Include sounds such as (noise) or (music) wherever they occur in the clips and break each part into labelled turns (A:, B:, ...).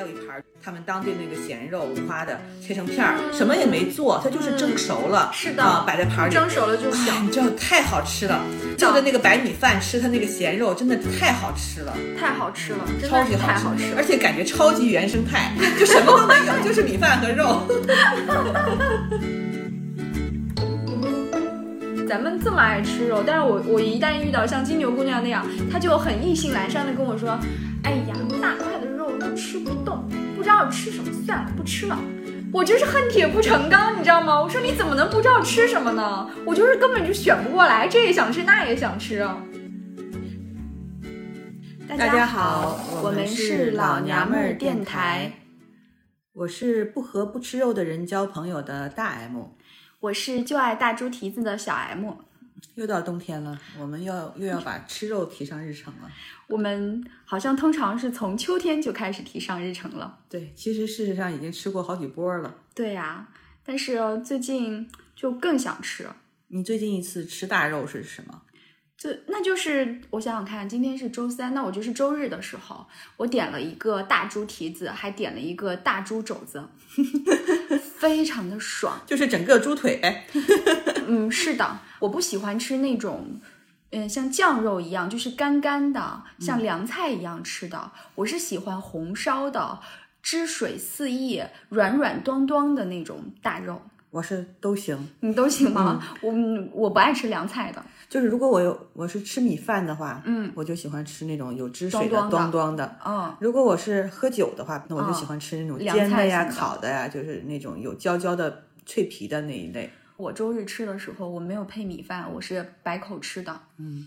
A: 还有一盘他们当地那个咸肉五花的，切成片儿，什么也没做，它就是蒸熟了，
B: 是的
A: 啊，摆在盘里。
B: 蒸熟了就
A: 哎，
B: 小，
A: 你知道太好吃了，就着那个白米饭吃它那个咸肉，真的太好吃了，
B: 太好吃了，真
A: 超级
B: 的是太好吃了。
A: 而且感觉超级原生态，就什么都没有，就是米饭和肉。
B: 咱们这么爱吃肉，但是我我一旦遇到像金牛姑娘那样，她就很意兴阑珊的跟我说：“哎呀，不知道吃什么，算了，不吃了。”我就是恨铁不成钢，你知道吗？我说你怎么能不知道吃什么呢？我就是根本就选不过来，这也想吃，那也想吃。大
A: 大家好，
B: 我们是老娘们儿电台，，
A: 我是不和不吃肉的人交朋友的大 M。
B: 我是就爱大猪蹄子的小 M。
A: 又到冬天了，我们要又要把吃肉提上日程了。
B: 我们好像通常是从秋天就开始提上日程了。
A: 对，其实事实上已经吃过好几波了。
B: 对呀、但是最近就更想吃。
A: 你最近一次吃大肉是什么？
B: 就那就是我想想看，今天是周三，那我就是周日的时候，我点了一个大猪蹄子，还点了一个大猪肘子，(laughs) 非常的爽。(laughs)
A: 就是整个猪腿呗。(laughs)
B: 嗯，是的，我不喜欢吃那种，嗯，像酱肉一样，就是干干的，像凉菜一样吃的。我是喜欢红烧的，汁水四溢、软软端端的那种大肉。
A: 我是都行，
B: 你都行吗？我我不爱吃凉菜的。
A: 就是如果我有我是吃米饭的话，嗯，我就喜欢吃那种有汁水的
B: 端端
A: 的。
B: 嗯，
A: 如果我是喝酒的话，那我就
B: 嗯
A: 喜欢吃那种煎的呀、烤的呀，就是那种有焦焦的脆皮的那一类。
B: 我周日吃的时候，我没有配米饭，我是白口吃的。嗯，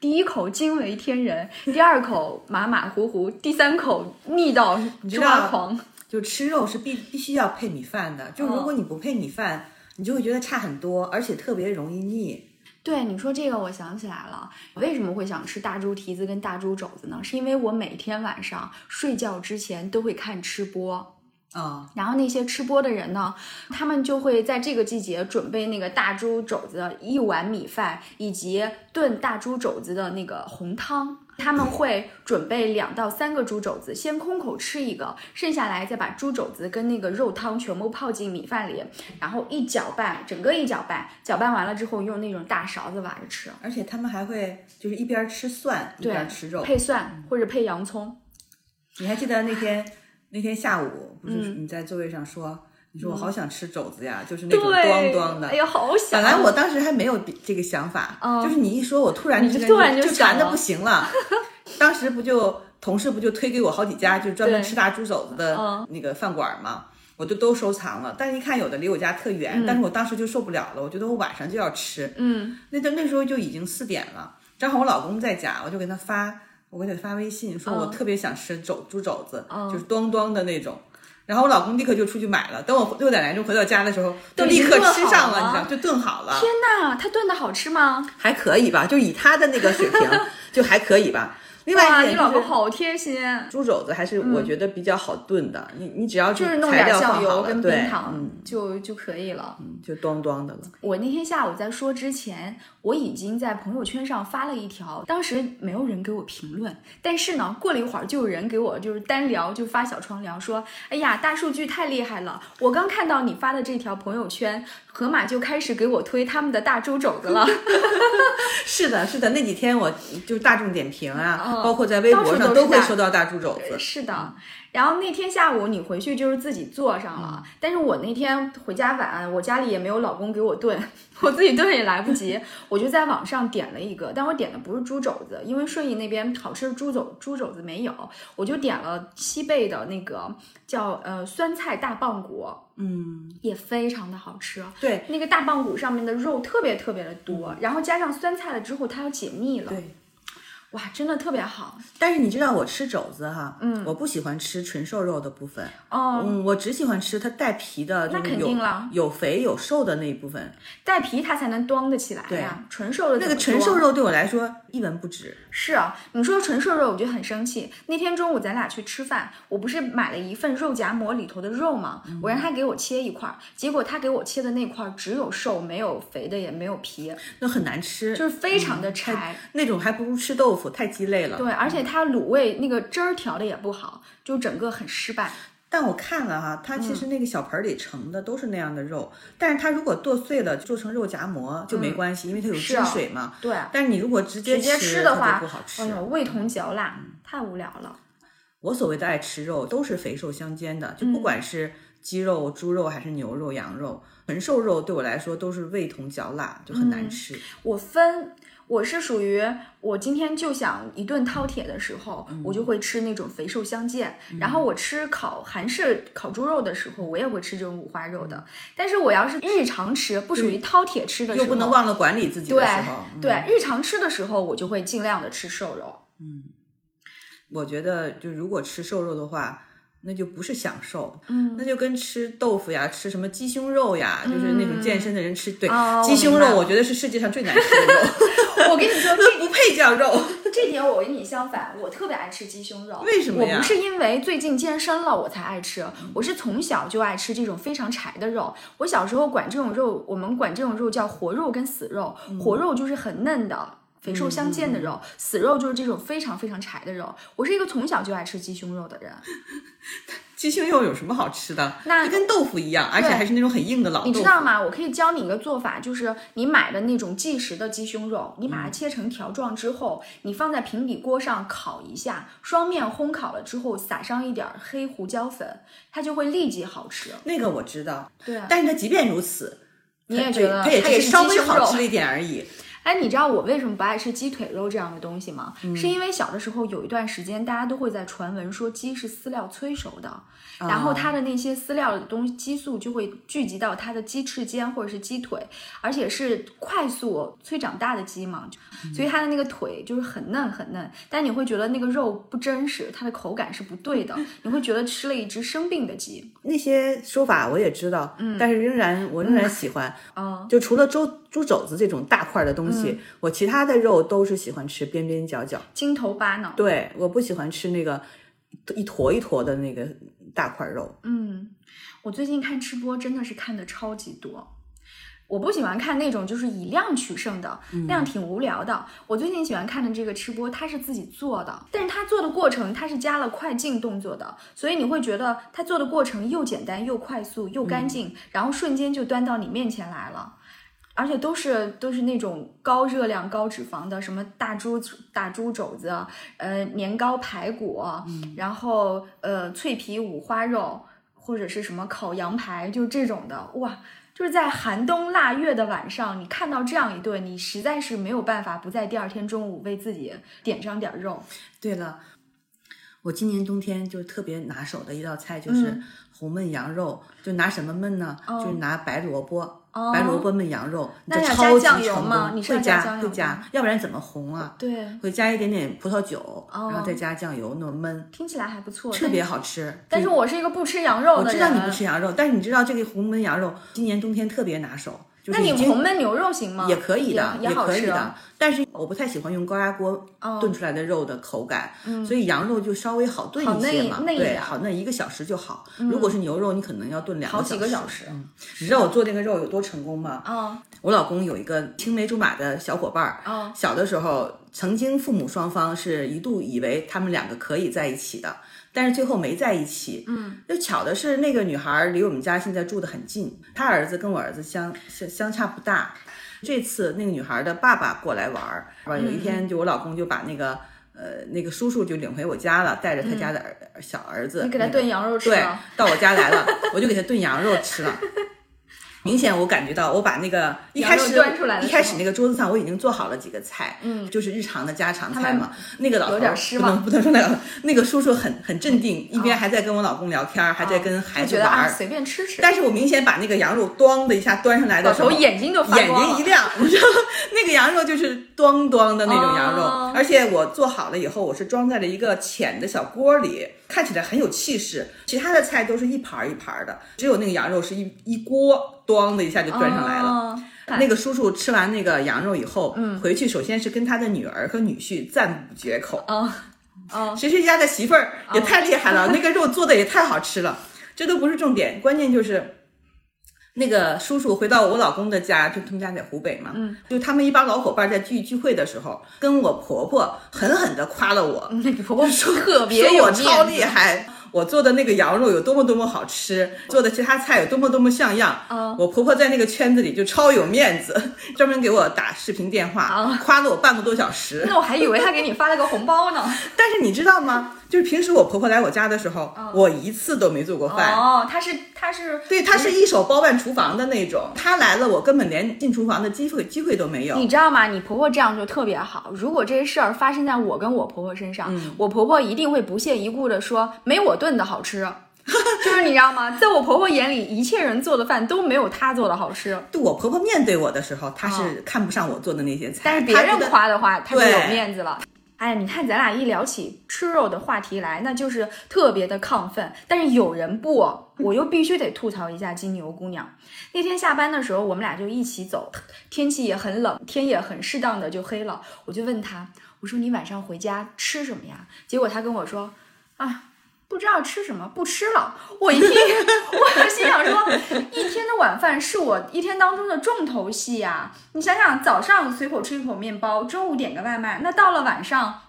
B: 第一口惊为天人，第二口马马虎虎，第三口腻到抓狂。
A: 就吃肉是必必须要配米饭的，就如
B: 嗯
A: 果你不配米饭，你就会觉得差很多，而且特别容易腻。
B: 对你说这个，我想起来了，为什么会想吃大猪蹄子跟大猪肘子呢？是因为我每天晚上睡觉之前都会看吃播。
A: 啊、
B: 然后那些吃播的人呢，他们就会在这个季节准备那个大猪肘子的一碗米饭，以及炖大猪肘子的那个红汤。他们会准备两到三个猪肘子，先空口吃一个，剩下来再把猪肘子跟那个肉汤全部泡进米饭里，然后一搅拌，整个一搅拌，搅拌完了之后用那种大勺子挖着吃，
A: 而且他们还会就是一边吃蒜一
B: 对
A: 边吃肉。
B: 配蒜或者配洋葱。
A: 你还记得那天那天下午不是
B: 嗯
A: 你在座位上说，你说我好想吃肘子呀，就是那种
B: 对，
A: 端端的。
B: 哎呀，好想。
A: 本来我当时还没有这个想法，
B: 嗯
A: 就是你一说，我突然之间
B: 就突然就
A: 馋的不行了。(laughs) 当时不就同事不就推给我好几家，就专门吃大猪肘子的
B: 嗯
A: 那个饭馆嘛，我就都收藏了。但是一看有的离我家特远，但是我当时就受不了了，我觉得我晚上就要吃。
B: 嗯，
A: 那那那时候就已经四点了，正好我老公在家，我就给他发，我给他发微信说，我
B: 嗯
A: 特别想吃肘猪肘子，就是端端的那种。然后我老公立刻就出去买了，等我六点来钟回到家的时候，就
B: 都
A: 立刻吃上了，
B: 了
A: 你知道，就炖好了。
B: 天哪，他炖的好吃吗？
A: 还可以吧，就以他的那个水平，(laughs) 就还可以吧。另外
B: 哇，
A: 一点就是
B: 你老公好贴心。
A: 猪肘子还是我觉得比较好炖的，你你只要
B: 就是弄点酱油跟冰糖、
A: 嗯，
B: 就就可以了。
A: 就端端的了。
B: 我那天下午在说之前，我已经在朋友圈上发了一条，当时没有人给我评论，但是呢，过了一会儿就有人给我就是单聊，就发小窗聊说，哎呀，大数据太厉害了！我刚看到你发的这条朋友圈，河马就开始给我推他们的大猪肘子了。(laughs)
A: 是的，是的，那几天我就大众点评啊，
B: 嗯
A: 包括在微博上都会收到大猪肘子。
B: 是的。然后那天下午你回去就是自己做上了，但是我那天回家晚，我家里也没有老公给我炖，我自己炖也来不及，我就在网上点了一个，但我点的不是猪肘子，因为顺义那边好吃的猪肘猪肘子没有，我就点了西贝的那个叫呃酸菜大棒骨，
A: 嗯，
B: 也非常的好吃。
A: 对
B: 那个大棒骨上面的肉特别特别的多，然后加上酸菜了之后，它要解腻了，
A: 对。
B: 哇，真的特别好。
A: 但是你知道我吃肘子哈，嗯，我不喜欢吃纯瘦肉的部分，
B: 哦，
A: 嗯，我只喜欢吃它带皮的，
B: 那肯定了
A: 有肥有瘦的那一部分。
B: 带皮它才能端得起来呀，纯瘦的
A: 那个纯瘦肉对我来说一文不值。
B: 是啊，你说纯瘦肉，我就很生气。那天中午咱俩去吃饭，我不是买了一份肉夹馍里头的肉吗？我让他给我切一块儿，结果他给我切的那块儿只有瘦，没有肥的，也没有皮，
A: 那很难吃，
B: 就是非常的柴。
A: 那种还不如吃豆腐。腐太鸡肋了。
B: 对，而且它卤味那个汁儿调的也不好，就整个很失败。
A: 但我看了哈，它其实那个小盆里盛的都是那样的肉，但是它如果剁碎了做成肉夹馍就没关系，因为它有汁水嘛。
B: 对，
A: 但是你如果直
B: 接
A: 直接
B: 吃的话，
A: 不好吃。
B: 哎呦，味同嚼蜡，太无聊了。
A: 我所谓的爱吃肉，都是肥瘦相间的，就不管是鸡肉、猪肉还是牛肉、羊肉，纯瘦肉对我来说都是味同嚼蜡，就很难吃。
B: 我分。我是属于我今天就想一顿饕餮的时候，我就会吃那种肥瘦相间。然后我吃烤韩式烤猪肉的时候，我也会吃这种五花肉的。但是我要是日常吃，不属于饕餮吃的时候，
A: 又不能忘了管理自己的时候，
B: 对日常吃的时候，我就会尽量的吃瘦肉。
A: 嗯，我觉得就如果吃瘦肉的话。那就不是享受，
B: 嗯，
A: 那就跟吃豆腐呀、吃什么鸡胸肉呀，就是那种健身的人吃，对，
B: 哦
A: 鸡胸肉我觉得是世界上最难吃的肉。(laughs)
B: 我跟你说，(laughs)
A: 这不配叫肉。
B: 这点我跟你相反，我特别爱吃鸡胸肉。
A: 为什么
B: 呀？我不是因为最近健身了我才爱吃，我是从小就爱吃这种非常柴的肉。我小时候管这种肉，我们管这种肉叫活肉跟死肉，活肉就是很嫩的。肥瘦相间的肉，死肉就是这种非常非常柴的肉。我是一个从小就爱吃鸡胸肉的人。(laughs)
A: 鸡胸肉有什么好吃的？
B: 那
A: 跟豆腐一样，而且还是那种很硬的老豆腐。
B: 你知道吗？我可以教你一个做法，就是你买的那种即食的鸡胸肉，你把它切成条状之后，你放在平底锅上烤一下，双面烘烤了之后，撒上一点黑胡椒粉，它就会立即好吃。
A: 那个我知道，
B: 对。
A: 但是它即便如此，
B: 你也觉得
A: 它也
B: 是
A: 稍微好吃了一点而已。
B: 哎，你知道我为什么不爱吃鸡腿肉这样的东西吗？是因为小的时候有一段时间，大家都会在传闻说鸡是饲料催熟的。然后它的那些饲料的东西激素就会聚集到它的鸡翅尖或者是鸡腿，而且是快速催长大的鸡嘛，所以它的那个腿就是很嫩很嫩，但你会觉得那个肉不真实，它的口感是不对的，(laughs) 你会觉得吃了一只生病的鸡。
A: 那些说法我也知道，嗯，但是仍然我仍然喜欢，
B: 嗯，
A: 就除了猪猪肘子这种大块的东西，我其他的肉都是喜欢吃边边角角、
B: 筋头巴脑。
A: 对，我不喜欢吃那个一坨一坨的那个。大块肉，
B: 嗯，我最近看吃播真的是看的超级多。我不喜欢看那种就是以量取胜的，那样挺无聊的。我最近喜欢看的这个吃播，他是自己做的，但是他做的过程他是加了快进动作的，所以你会觉得他做的过程又简单又快速又干净，然后瞬间就端到你面前来了。而且都是都是那种高热量、高脂肪的，什么大猪大猪肘子，呃，年糕排骨，然后呃，脆皮五花肉，或者是什么烤羊排，就这种的，哇，就是在寒冬腊月的晚上，你看到这样一顿，你实在是没有办法不在第二天中午为自己点上点肉。
A: 对了，我今年冬天就特别拿手的一道菜就是红焖羊肉，就拿什么焖呢？就是拿白萝卜。白萝卜焖羊肉，
B: 那
A: 要加
B: 酱油吗？
A: 会
B: 加
A: 会加，要不然怎么红啊？
B: 对，
A: 会加一点点葡萄酒，然后再加酱油，那么焖，
B: 听起来还不错，
A: 特别好吃。
B: 但是我是一个不吃羊肉的人，
A: 我知道你不吃羊肉，但是你知道这个红焖羊肉今年冬天特别拿手。那
B: 你红焖牛肉行吗？
A: 也可以的，
B: 也
A: 可以的。但是我不太喜欢用高压锅炖出来的肉的口感，所以羊肉就稍微好炖一些嘛。对，好嫩一个小时就好。如果是牛肉，你可能要炖两
B: 好几个
A: 小
B: 时。
A: 嗯，你知道我做那个肉有多成功吗？
B: 啊，
A: 我老公有一个青梅竹马的小伙伴儿，小的时候曾经父母双方是一度以为他们两个可以在一起的。但是最后没在一起，
B: 嗯，
A: 就巧的是那个女孩离我们家现在住的很近，她儿子跟我儿子相相相差不大。这次那个女孩的爸爸过来玩儿，是吧？有一天就我老公就把那个呃那个叔叔就领回我家了，带着他家的儿小儿子，
B: 你给他炖羊肉吃，
A: 对，到我家来了，(laughs) 我就给他炖羊肉吃了。明显我感觉到，我把那个一开始一开始那个桌子上我已经做好了几个菜，
B: 嗯，
A: 就是日常的家常菜嘛。那个老头
B: 有点失望，
A: 不能说那个那个叔叔很很镇定，一边还在跟我老公聊天，还在跟孩子玩，
B: 随便吃吃。
A: 但是我明显把那个羊肉咣的一下端上来的时候，
B: 眼睛就
A: 眼睛一亮，你知道那个羊肉就是咣咣的那种羊肉，而且我做好了以后，我是装在了一个浅的小锅里，看起来很有气势。其他的菜都是一盘一盘的，只有那个羊肉是一一锅。咣的一下就端上来了。那个叔叔吃完那个羊肉以后，
B: 嗯，
A: 回去首先是跟他的女儿和女婿赞不绝口。
B: 哦哦，
A: 谁谁家的媳妇儿也太厉害了，那个肉做的也太好吃了。这都不是重点，关键就是那个叔叔回到我老公的家，就他们家在湖北嘛，嗯，就他们一帮老伙伴在聚聚会的时候，跟我婆婆狠狠地夸了我，
B: 那个婆婆说特别
A: 说我超厉害，我做的那个羊肉有多么多么好吃，做的其他菜有多么多么像样。
B: 嗯
A: 我婆婆在那个圈子里就超有面子，专门给我打视频电话，
B: 啊
A: 夸了我半个多小时。
B: 那我还以为她给你发了个红包呢。
A: 但是你知道吗？就是平时我婆婆来我家的时候，我一次都没做过饭。
B: 哦，她是她是
A: 对，她是一手包办厨房的那种。她来了，我根本连进厨房的机会机会都没有。
B: 你知道吗？你婆婆这样就特别好。如果这些事儿发生在我跟我婆婆身上，
A: 嗯
B: 我婆婆一定会不屑一顾的说：“没我炖的好吃。(laughs) ”就是你知道吗？在我婆婆眼里，一切人做的饭都没有她做的好吃。
A: 对我婆婆面对我的时候，她是看不上我做的那些菜，
B: 哦但是别人夸的话，她就有面子了。哎，你看咱俩一聊起吃肉的话题来，那就是特别的亢奋。但是有人不，我又必须得吐槽一下金牛姑娘。那天下班的时候，我们俩就一起走，天气也很冷，天也很适当的就黑了。我就问她，我说你晚上回家吃什么呀？结果她跟我说，啊。不知道吃什么，不吃了。我一听，(laughs) 我就心想说，一天的晚饭是我一天当中的重头戏呀、你想想，早上随口吃一口面包，中午点个外卖，那到了晚上，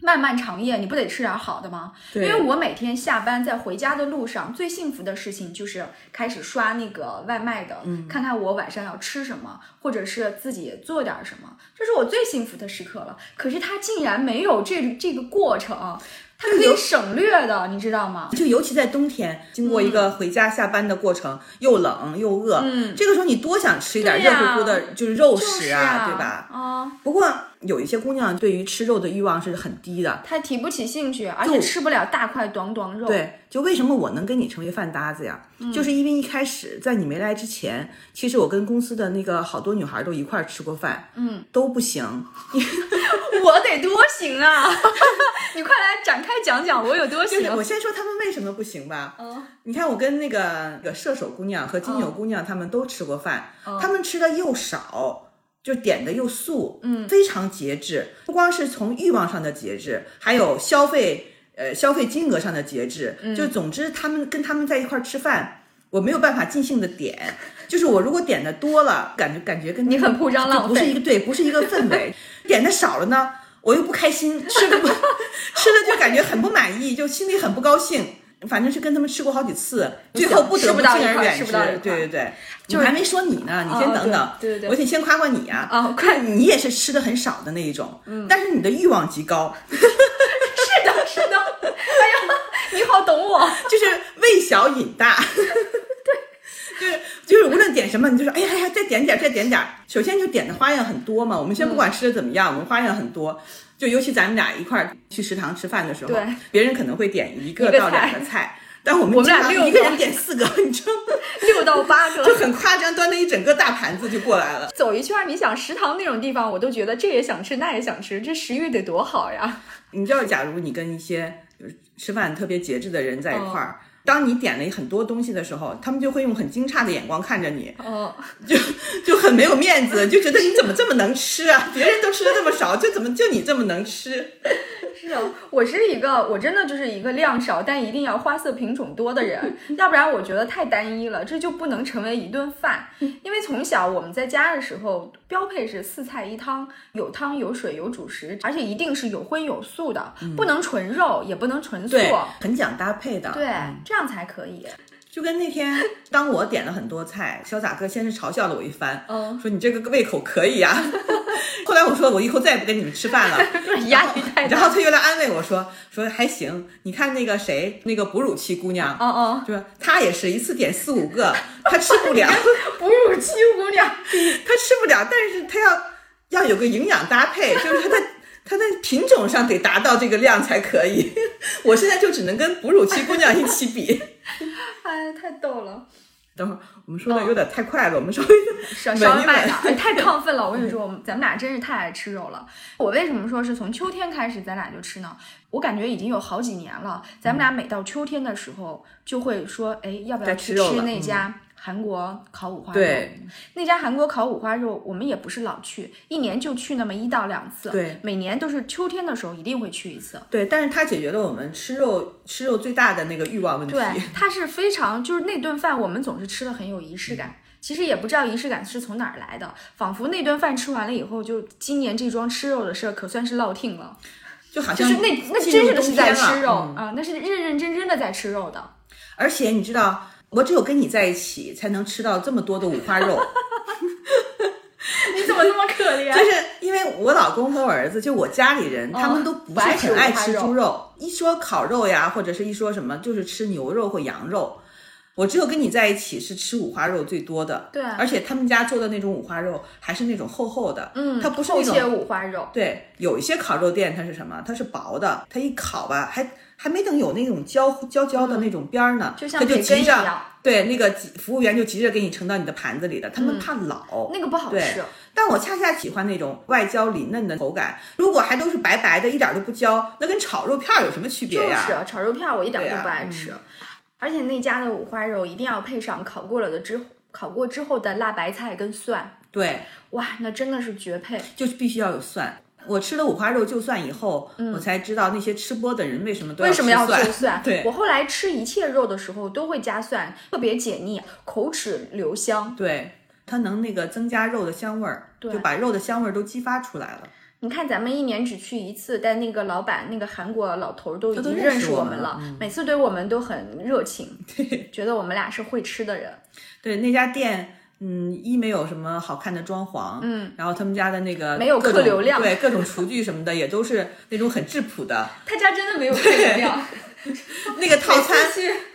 B: 漫漫长夜，你不得吃点好的吗？因为我每天下班在回家的路上，最幸福的事情就是开始刷那个外卖的，看看我晚上要吃什么，或者是自己做点什么，这是我最幸福的时刻了。可是他竟然没有这这个过程，他可以省略的，你知道吗？
A: 就尤其在冬天，经过一个回家下班的过程，又冷又饿，
B: 嗯，
A: 这个时候你多想吃一点热乎乎的，就是肉食啊，对吧？
B: 啊、
A: 不过有一些姑娘对于吃肉的欲望是很低的，
B: 她提不起兴趣，而且吃不了大块短短肉。，
A: 对，就为什么我能跟你成为饭搭子呀？
B: 嗯
A: 就是因为一开始在你没来之前，其实我跟公司的那个好多女孩都一块儿吃过饭，
B: 嗯，
A: 都不行。(laughs) (laughs)
B: 我得多行啊！(laughs) 你快来展开讲讲我有多行。
A: 就是我先说他们为什么不行吧。
B: 嗯
A: 你看，我跟那个那个射手姑娘和金牛姑娘，他们都吃过饭，
B: 嗯
A: 她们吃的又少，就点的又素，
B: 嗯
A: 非常节制。不光是从欲望上的节制，还有消费呃消费金额上的节制。
B: 嗯
A: 就总之，他们跟他们在一块儿吃饭，我没有办法尽兴的点。就是我如果点的多了，感觉感觉跟
B: 你很铺张浪费
A: 不是一个对，不是一个氛围。(laughs) 点的少了呢，我又不开心，吃的不 (laughs) 吃的就感觉很不满意，就心里很不高兴。反正是跟他们吃过好几次，最后不得
B: 不
A: 敬而远之。对对对，
B: 就是
A: 我还没说你呢，你先
B: 哦
A: 等等。
B: 对对对
A: 我得先夸夸你呀、
B: 啊快
A: 你也是吃的很少的那一种，嗯，但是你的欲望极高，(laughs)
B: 是的，是的。哎呀，你好懂我。
A: 就是为小瘾大。(laughs) 对，就 (laughs) 是就是无论点什么，你就说哎呀哎呀，再点点儿再点点儿。首先就点的花样很多嘛，我们先不管吃的怎么样，我们花样很多。就尤其咱们俩一块儿去食堂吃饭的时候，
B: 对
A: 别人可能会点一个到两个菜，但我们
B: 我们俩
A: 经常一个人点四个，你知道吗？(laughs)
B: 六到八个，
A: 就很夸张，端着一整个大盘子就过来了。
B: 走一圈儿，你想食堂那种地方，我都觉得这也想吃，那也想吃，这食欲得多好呀！(laughs)
A: 你知道，假如你跟一些吃饭特别节制的人在一块
B: 哦
A: 儿，当你点了很多东西的时候，他们就会用很惊诧的眼光看着你，
B: 哦，
A: 就就很没有面子，就觉得你怎么这么能吃啊？别人都吃的这么少，就怎么就你这么能吃？
B: 是啊，我是一个，我真的就是一个量少但一定要花色品种多的人，(laughs) 要不然我觉得太单一了，这就不能成为一顿饭。(laughs) 因为从小我们在家的时候，标配是四菜一汤，有汤有水有主食，而且一定是有荤有素的，不能纯肉，也不能纯素。
A: 很讲搭配的。
B: 对，这样才可以。
A: 就跟那天，当我点了很多菜，潇洒哥先是嘲笑了我一番，
B: 嗯，
A: 说你这个胃口可以呀、(laughs) 后来我说我以后再也不跟你们吃饭了，(laughs)
B: 压力太大。
A: 然后他又来安慰我说说还行，你看那个谁，那个哺乳期姑娘，
B: 哦哦，
A: 就是她也是一次点四五个，她吃不了，(laughs)
B: 哺乳期姑娘，
A: 她吃不了，但是她要要有个营养搭配，就是她的它在品种上得达到这个量才可以。(laughs) 我现在就只能跟哺乳期姑娘一起比。(laughs)
B: 哎，太逗了。
A: 等会儿我们说的有点太快了，我们稍微
B: 稍微慢点太亢奋了。我跟你说，(laughs) 我们咱们俩真是太爱吃肉了。我为什么说是从秋天开始咱俩就吃呢？我感觉已经有好几年了，咱们俩每到秋天的时候就会说，哎，要不要去
A: 吃
B: 那家韩国烤五花肉。
A: 对，
B: 那家韩国烤五花肉，我们也不是老去，一年就去那么一到两次。
A: 对，
B: 每年都是秋天的时候一定会去一次。
A: 对，但是它解决了我们吃肉吃肉最大的那个欲望问题。
B: 对，它是非常就是那顿饭我们总是吃的很有仪式感。其实也不知道仪式感是从哪儿来的，仿佛那顿饭吃完了以后，就今年这桩吃肉的事儿可算是落听了，
A: 就好像
B: 就是那那真的是在吃肉
A: 嗯
B: 啊，那是认认真真的在吃肉的。
A: 而且你知道，我只有跟你在一起，才能吃到这么多的五花肉。(laughs)
B: 你怎么那么可怜？
A: 就是因为我老公和我儿子，就我家里人，他们都不是很爱吃猪肉。一说烤肉呀，或者是一说什么，就是吃牛肉或羊肉。我只有跟你在一起是吃五花肉最多的，
B: 对，
A: 而且他们家做的那种五花肉还是那种厚厚的，
B: 嗯，
A: 它不是那种
B: 厚切五花肉，
A: 对，有一些烤肉店它是什么？它是薄的，它一烤吧，还还没等有那种焦焦焦的那种边儿呢，
B: 就像
A: 它就急着，
B: 样，
A: 对，那个服务员就急着给你盛到你的盘子里的，他们怕老，
B: 那个不好吃。
A: 但我恰恰喜欢那种外焦里嫩的口感，如果还都是白白的，一点都不焦，那跟炒肉片有什么区别
B: 呀？就是炒肉片，我一点都不爱吃。
A: 嗯
B: 而且那家的五花肉一定要配上烤过了的之烤过之后的辣白菜跟蒜，
A: 对，
B: 哇，那真的是绝配，
A: 就是必须要有蒜。我吃了五花肉就蒜以后，
B: 嗯、
A: 我才知道那些吃播的人为什么都
B: 为什么要
A: 做
B: 蒜。(laughs)
A: 对，
B: 我后来吃一切肉的时候都会加蒜，特别解腻，口齿留香。
A: 对，它能那个增加肉的香味儿，就把肉的香味儿都激发出来了。
B: 你看，咱们一年只去一次，但那个老板，那个韩国老头都已经
A: 认
B: 识
A: 我
B: 们了，
A: 嗯、
B: 每次对我们都很热情，(laughs)
A: 对，
B: 觉得我们俩是会吃的人。
A: 对，那家店，嗯，一没有什么好看的装潢，
B: 嗯，
A: 然后他们家的那个
B: 没有客流量，
A: 对，各种厨具什么的也都是那种很质朴的。(laughs)
B: 他家真的没有 (laughs) 客流量。
A: 那个套餐，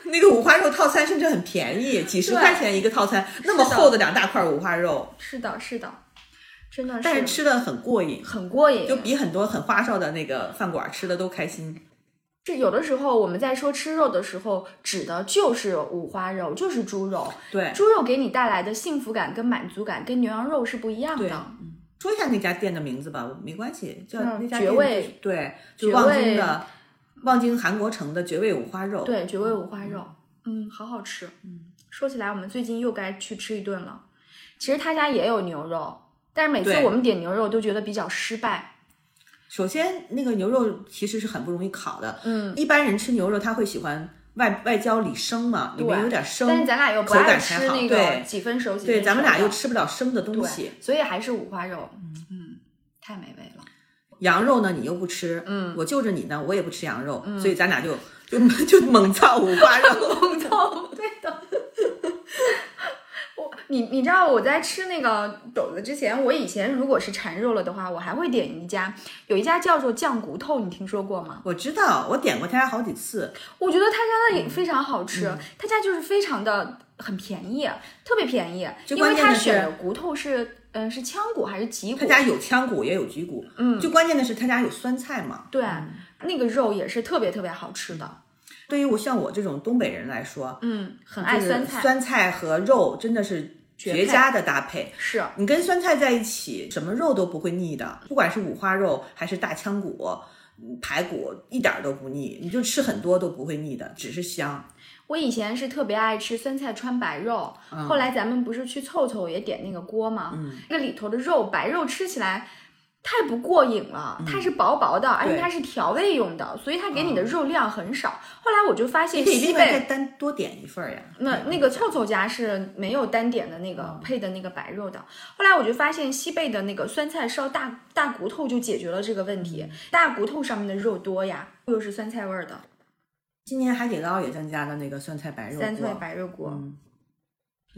A: 那个五花肉套餐甚至很便宜，几十块钱一个套餐，那么厚的两大块五花肉。
B: 是的，是的。真的是，
A: 但是吃的很过瘾，
B: 很过瘾，
A: 就比很多很花哨的那个饭馆吃的都开心。
B: 这有的时候我们在说吃肉的时候，指的就是五花肉，就是猪肉。
A: 对，
B: 猪肉给你带来的幸福感跟满足感跟牛羊肉是不一样的。
A: 嗯，说一下那家店的名字吧，没关系，叫那家
B: 绝味。
A: 对，就望京的望京韩国城的绝味五花肉。
B: 对，绝味五花肉，嗯，好好吃。
A: 嗯，
B: 说起来，我们最近又该去吃一顿了。其实他家也有牛肉。但是每次我们点牛肉都觉得比较失败。
A: 首先，那个牛肉其实是很不容易烤的。
B: 嗯，
A: 一般人吃牛肉他会喜欢外外焦里生嘛，里面有点生，
B: 但是咱俩又不
A: 口
B: 爱
A: 感才好。
B: 吃那个
A: 对，
B: 几分熟几分
A: 对，
B: 熟
A: 咱们俩又吃不了生的东西。
B: 所以还是五花肉。嗯太美味了。
A: 羊肉呢，你又不吃，
B: 嗯，
A: 我就着你呢，我也不吃羊肉，所以咱俩就就 (laughs) 就猛造五花肉，(laughs)
B: 猛造，对的。我你你知道我在吃那个肘子之前，我以前如果是馋肉了的话，我还会点一家，有一家叫做酱骨头，你听说过吗？
A: 我知道，我点过他家好几次。
B: 我觉得他家的也非常好吃，
A: 嗯
B: 他家就是非常的很便宜，特别便宜，
A: 最
B: 因为他选的骨头是嗯是腔骨还是脊骨？
A: 他家有腔骨也有脊骨，
B: 嗯，
A: 最关键的是他家有酸菜嘛。
B: 对，那个肉也是特别特别好吃的。
A: 对于我像我这种东北人来说，
B: 嗯，很爱酸菜，
A: 酸菜和肉真的是绝佳的搭配。
B: 是
A: 你跟酸菜在一起，什么肉都不会腻的，不管是五花肉还是大腔骨、嗯排骨，一点儿都不腻，你就吃很多都不会腻的，只是香。
B: 我以前是特别爱吃酸菜川白肉，
A: 嗯
B: 后来咱们不是去凑凑也点那个锅吗？
A: 嗯，
B: 那里头的肉白肉吃起来太不过瘾了，它是薄薄的，而且它是调味用的，所以它给你的肉量很少。后来我就发现西贝。
A: 单多点一份儿呀。
B: 那那个凑凑家是没有单点的那个
A: 嗯
B: 配的那个白肉的。后来我就发现西贝的那个酸菜烧大大骨头就解决了这个问
A: 嗯
B: 题，大骨头上面的肉多呀，又是酸菜味儿的
A: 今年海底捞也增加了那个酸菜白肉锅。
B: 酸菜白肉锅。
A: 嗯，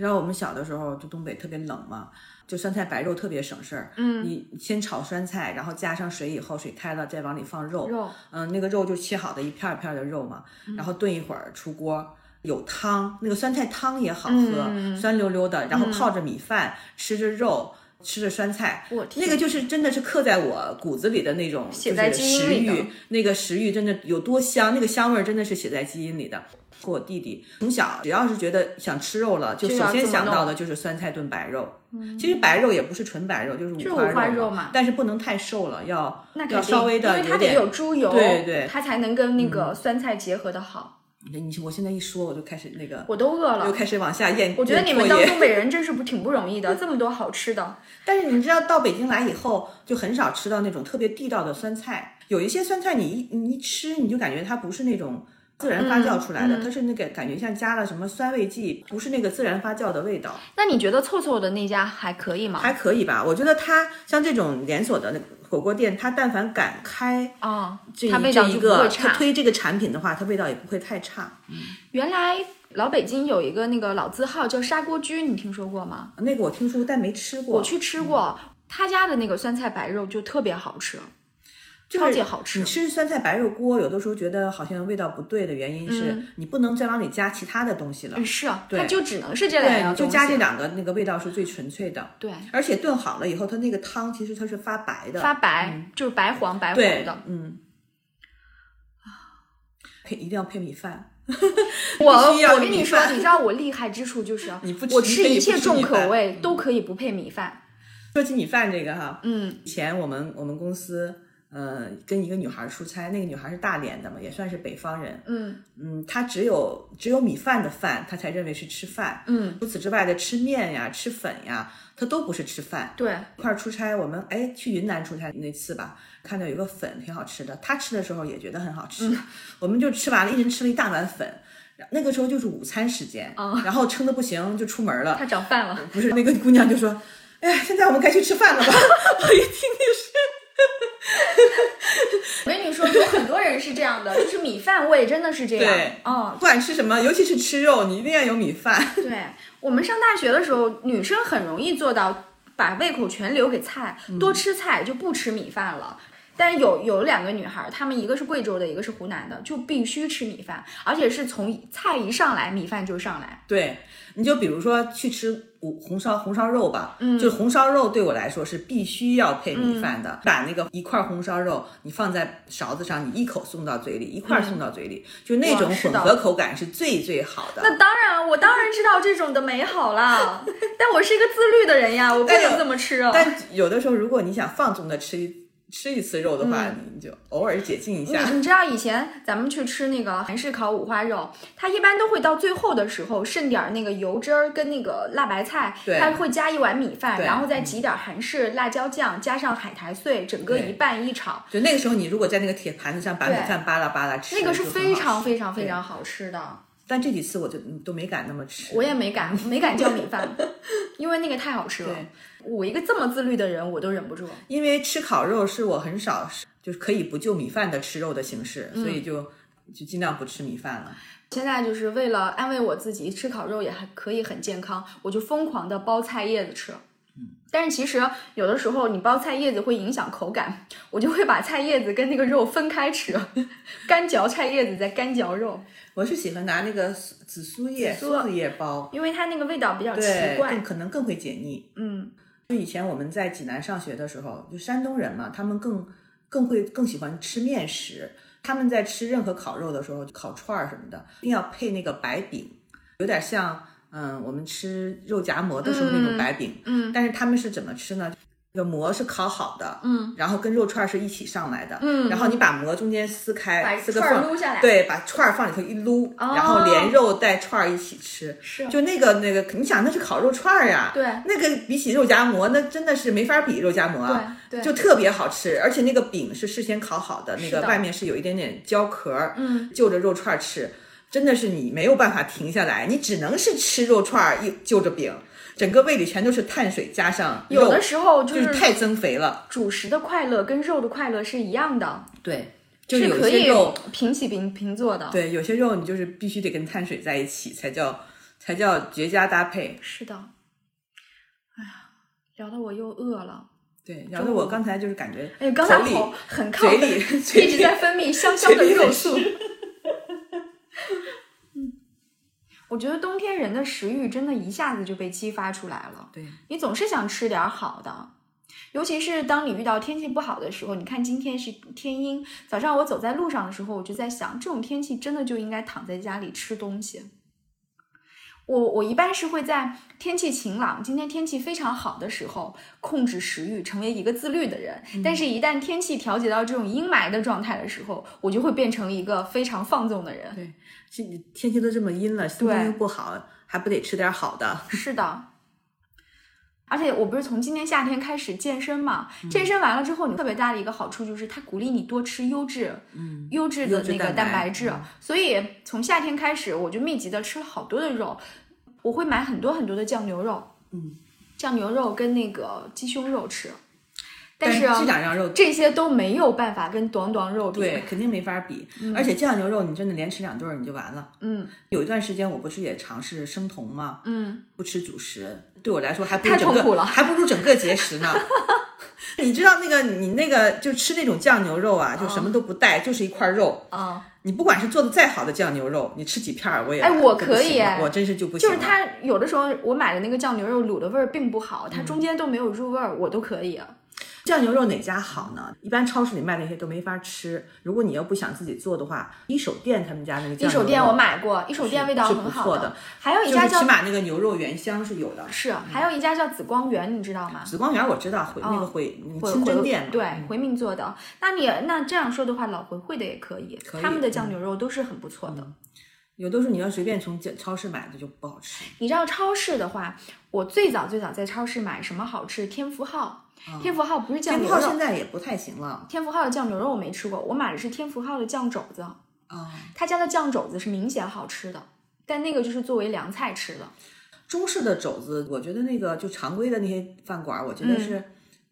A: 然后我们小的时候，就东北特别冷嘛，就酸菜白肉特别省事儿。
B: 嗯，
A: 你先炒酸菜，然后加上水以后，水开了再往里放肉。
B: 肉
A: 嗯，那个肉就切好的一片儿一片儿的肉嘛，然后炖一会儿出锅。有汤，那个酸菜汤也好喝，
B: 嗯
A: 酸溜溜的，然后泡着米饭，吃着肉，吃着酸菜，那个就是真的是刻在我骨子里的那种，
B: 写在
A: 就是
B: 基因里的
A: 食欲，那个食欲真的有多香，那个香味儿真的是写在基因里的。和我弟弟从小只要是觉得想吃肉了，就首先想到的就是酸菜炖白肉。其实白肉也不是纯白肉，就是五花
B: 肉
A: 嘛
B: 嘛，
A: 但是不能太瘦了，要要稍微的
B: 因为它得有猪油，
A: 对对
B: 它才能跟那个酸菜结合的好。
A: 你我现在一说，我就开始那个，
B: 我都饿了，
A: 又开始往下咽。
B: 我觉得你们当东北人真是不挺不容易的，这么多好吃的。(laughs)
A: 但是你知道，到北京来以后，就很少吃到那种特别地道的酸菜。有一些酸菜，你一你一吃，你就感觉它不是那种自然发酵出来的，它是那个感觉像加了什么酸味剂，不是那个自然发酵的味道。
B: 那你觉得凑凑的那家还可以吗？
A: 还可以吧，我觉得它像这种连锁的那火锅店，它但凡敢开
B: 啊，
A: 这
B: 它味道
A: 一个推这个产品的话，它味道也不会太差。嗯，
B: 原来老北京有一个那个老字号叫砂锅居，你听说过吗？
A: 那个我听说，但没吃过。
B: 我去吃过，他家的那个酸菜白肉就特别好吃。超级好吃！
A: 你吃酸菜白肉锅，有的时候觉得好像味道不对的原因是你不能再往里加其他的东西了。
B: 是啊，
A: 它
B: 就只能是这两样
A: 就加这两个，那个味道是最纯粹的。
B: 对，
A: 而且炖好了以后，它那个汤其实它是发白的，
B: 发白就是白黄白黄的。
A: 嗯，配一定要配米饭。
B: 我我跟你说，你知道我厉害之处就是 (laughs)
A: 你不
B: 我吃一切
A: 重
B: 重口味都可以不配米饭。
A: 说起米饭这个哈，
B: 嗯，
A: 以前我们我们公司。呃，跟一个女孩出差，那个女孩是大连的嘛，也算是北方人。
B: 嗯
A: 嗯，她只有只有米饭的饭，她才认为是吃饭。
B: 嗯，
A: 除此之外的吃面呀、吃粉呀，她都不是吃饭。
B: 对，
A: 一块出差，我们哎去云南出差那次吧，看到有个粉挺好吃的，她吃的时候也觉得很好吃，我们就吃完了，一人吃了一大碗粉。那个时候就是午餐时间，然后撑的不行就出门了。
B: 她找饭了，
A: 不是那个姑娘就说：“哎呀，现在我们该去吃饭了吧？(laughs) ”我一听就是。(laughs)
B: 我跟你说，有很多人是这样的，(laughs) 就是米饭味真的是这样。
A: 对，
B: 嗯，
A: 不管吃什么，尤其是吃肉，你一定要有米饭。(laughs)
B: 对我们上大学的时候，女生很容易做到把胃口全留给菜，多吃菜就不吃米饭了。但是有有两个女孩，她们一个是贵州的，一个是湖南的，就必须吃米饭，而且是从菜一上来，米饭就上来。
A: 对，你就比如说去吃红红烧红烧肉吧，
B: 嗯，
A: 就红烧肉对我来说是必须要配米饭的。把那个一块红烧肉你放在勺子上，你一口送到嘴里，一块送到嘴里，就那种混合口感是最最好的。
B: 那当然，我当然知道这种的美好啦，(laughs) 但我是一个自律的人呀，我不能这么吃啊。
A: 但有的时候，如果你想放纵的吃一。吃一次肉的话，你就偶尔解禁一下。
B: 你知道以前咱们去吃那个韩式烤五花肉，它一般都会到最后的时候剩点那个油汁儿跟那个辣白菜，它会加一碗米饭，然后再挤点韩式辣椒酱，加上海苔碎，整个一拌一炒。
A: 就那个时候，你如果在那个铁盘子上把米饭扒拉扒拉吃，
B: 那个是非常非常非常好吃的。
A: 但这几次我就都没敢那么吃，
B: 我也没敢没敢叫米饭，(laughs) 因为那个太好吃了。我一个这么自律的人，我都忍不住。
A: 因为吃烤肉是我很少就是可以不就米饭的吃肉的形式，所以就就尽量不吃米饭了。
B: 现在就是为了安慰我自己，吃烤肉也还可以很健康，我就疯狂的包菜叶子吃。
A: 嗯，
B: 但是其实有的时候你包菜叶子会影响口感，我就会把菜叶子跟那个肉分开吃，干嚼菜叶子再干嚼肉。
A: 我是喜欢拿那个紫苏叶、
B: 苏
A: 子叶包，
B: 因为它那个味道比较奇怪，
A: 更可能更会解腻。
B: 嗯。
A: 就以前我们在济南上学的时候，就山东人嘛，他们更更会更喜欢吃面食。他们在吃任何烤肉的时候，烤串儿什么的，一定要配那个白饼，有点像嗯我们吃肉夹馍的时候那种白饼。
B: 嗯，
A: 但是他们是怎么吃呢？那个馍是烤好的，
B: 嗯，
A: 然后跟肉串是一起上来的，
B: 嗯，
A: 然后你把馍中间撕开，撕个
B: 缝，
A: 对，把串儿放里头一撸，然后连肉带串儿一起吃，
B: 是，
A: 就那个那个，你想那是烤肉串儿呀，
B: 对，
A: 那个比起肉夹馍，那真的是没法比肉夹馍
B: 啊，对，
A: 就特别好吃，而且那个饼是事先烤好的，那个外面是有一点点焦壳，
B: 嗯，
A: 就着肉串吃，真的是你没有办法停下来，你只能是吃肉串儿，又就着饼。整个胃里全都是碳水，加上
B: 有的时候
A: 就是太增肥了。
B: 主食的快乐跟肉的快乐是一样的，
A: 对，就有些肉
B: 平起平平坐的。
A: 对，有些肉你就是必须得跟碳水在一起，才叫才叫绝佳搭配。
B: 是的，哎呀，聊得我又饿了。
A: 对，聊得我刚才就是感觉，
B: 哎，刚才
A: 口
B: 很
A: 嘴里 (laughs)
B: 一直在分泌香香的肉素。我觉得冬天人的食欲真的一下子就被激发出来了。
A: 对
B: 你总是想吃点好的，尤其是当你遇到天气不好的时候。你看今天是天阴，早上我走在路上的时候，我就在想，这种天气真的就应该躺在家里吃东西。我我一般是会在天气晴朗，今天天气非常好的时候控制食欲，成为一个自律的人。但是，一旦天气调节到这种阴霾的状态的时候，我就会变成一个非常放纵的人。
A: 对，这天气都这么阴了，心情又不好，还不得吃点好的？(laughs)
B: 是的。而且我不是从今年夏天开始健身嘛？健身完了之后，你特别大的一个好处就是它鼓励你多吃优质，
A: 嗯，
B: 优质的那个
A: 蛋
B: 白质。所以从夏天开始，我就密集的吃了好多的肉。我会买很多很多的酱牛肉，
A: 嗯，
B: 酱牛肉跟那个鸡胸肉吃。
A: 但
B: 是
A: 这两样肉，
B: 这些都没有办法跟短短肉比，
A: 对，肯定没法比。而且酱牛肉，你真的连吃两顿你就完了。
B: 嗯，
A: 有一段时间我不是也尝试生酮吗？
B: 嗯，
A: 不吃主食，对我来说还不如
B: 太痛苦了，
A: 还不如整个节食呢。(laughs) (laughs) 你知道那个你那个就吃那种酱牛肉啊，就什么都不带，就是一块肉
B: 啊。
A: 你不管是做的再好的酱牛肉，你吃几片儿我也
B: 哎，我可以，
A: 我真是就不行。
B: 就是它有的时候我买的那个酱牛肉卤的味儿并不好，它中间都没有入味儿，我都可以。
A: 酱牛肉哪家好呢？一般超市里卖那些都没法吃。如果你要不想自己做的话，一手店他们家那个酱
B: 一手店我买过，一手店味道很好
A: 的。
B: 还有一家叫
A: 起码那个牛肉原香是有的。
B: 是，还有一家叫紫光园，你知道吗？
A: 紫光园我知道，回那个回
B: 回
A: 清真店
B: 对回民做的。那你那这样说的话，老回会的也可以，他们的酱牛肉都是很不错的。
A: 有的时候你要随便从超市买的就不好吃。
B: 你知道超市的话，我最早最早在超市买什么好吃？天福号。天福号不是酱牛肉，
A: 现在也不太行了。
B: 天福号的酱牛肉我没吃过，我买的是天福号的酱肘子。
A: 啊，
B: 他家的酱肘子是明显好吃的，但那个就是作为凉菜吃的。
A: 中式的肘子，我觉得那个就常规的那些饭馆，我觉得是，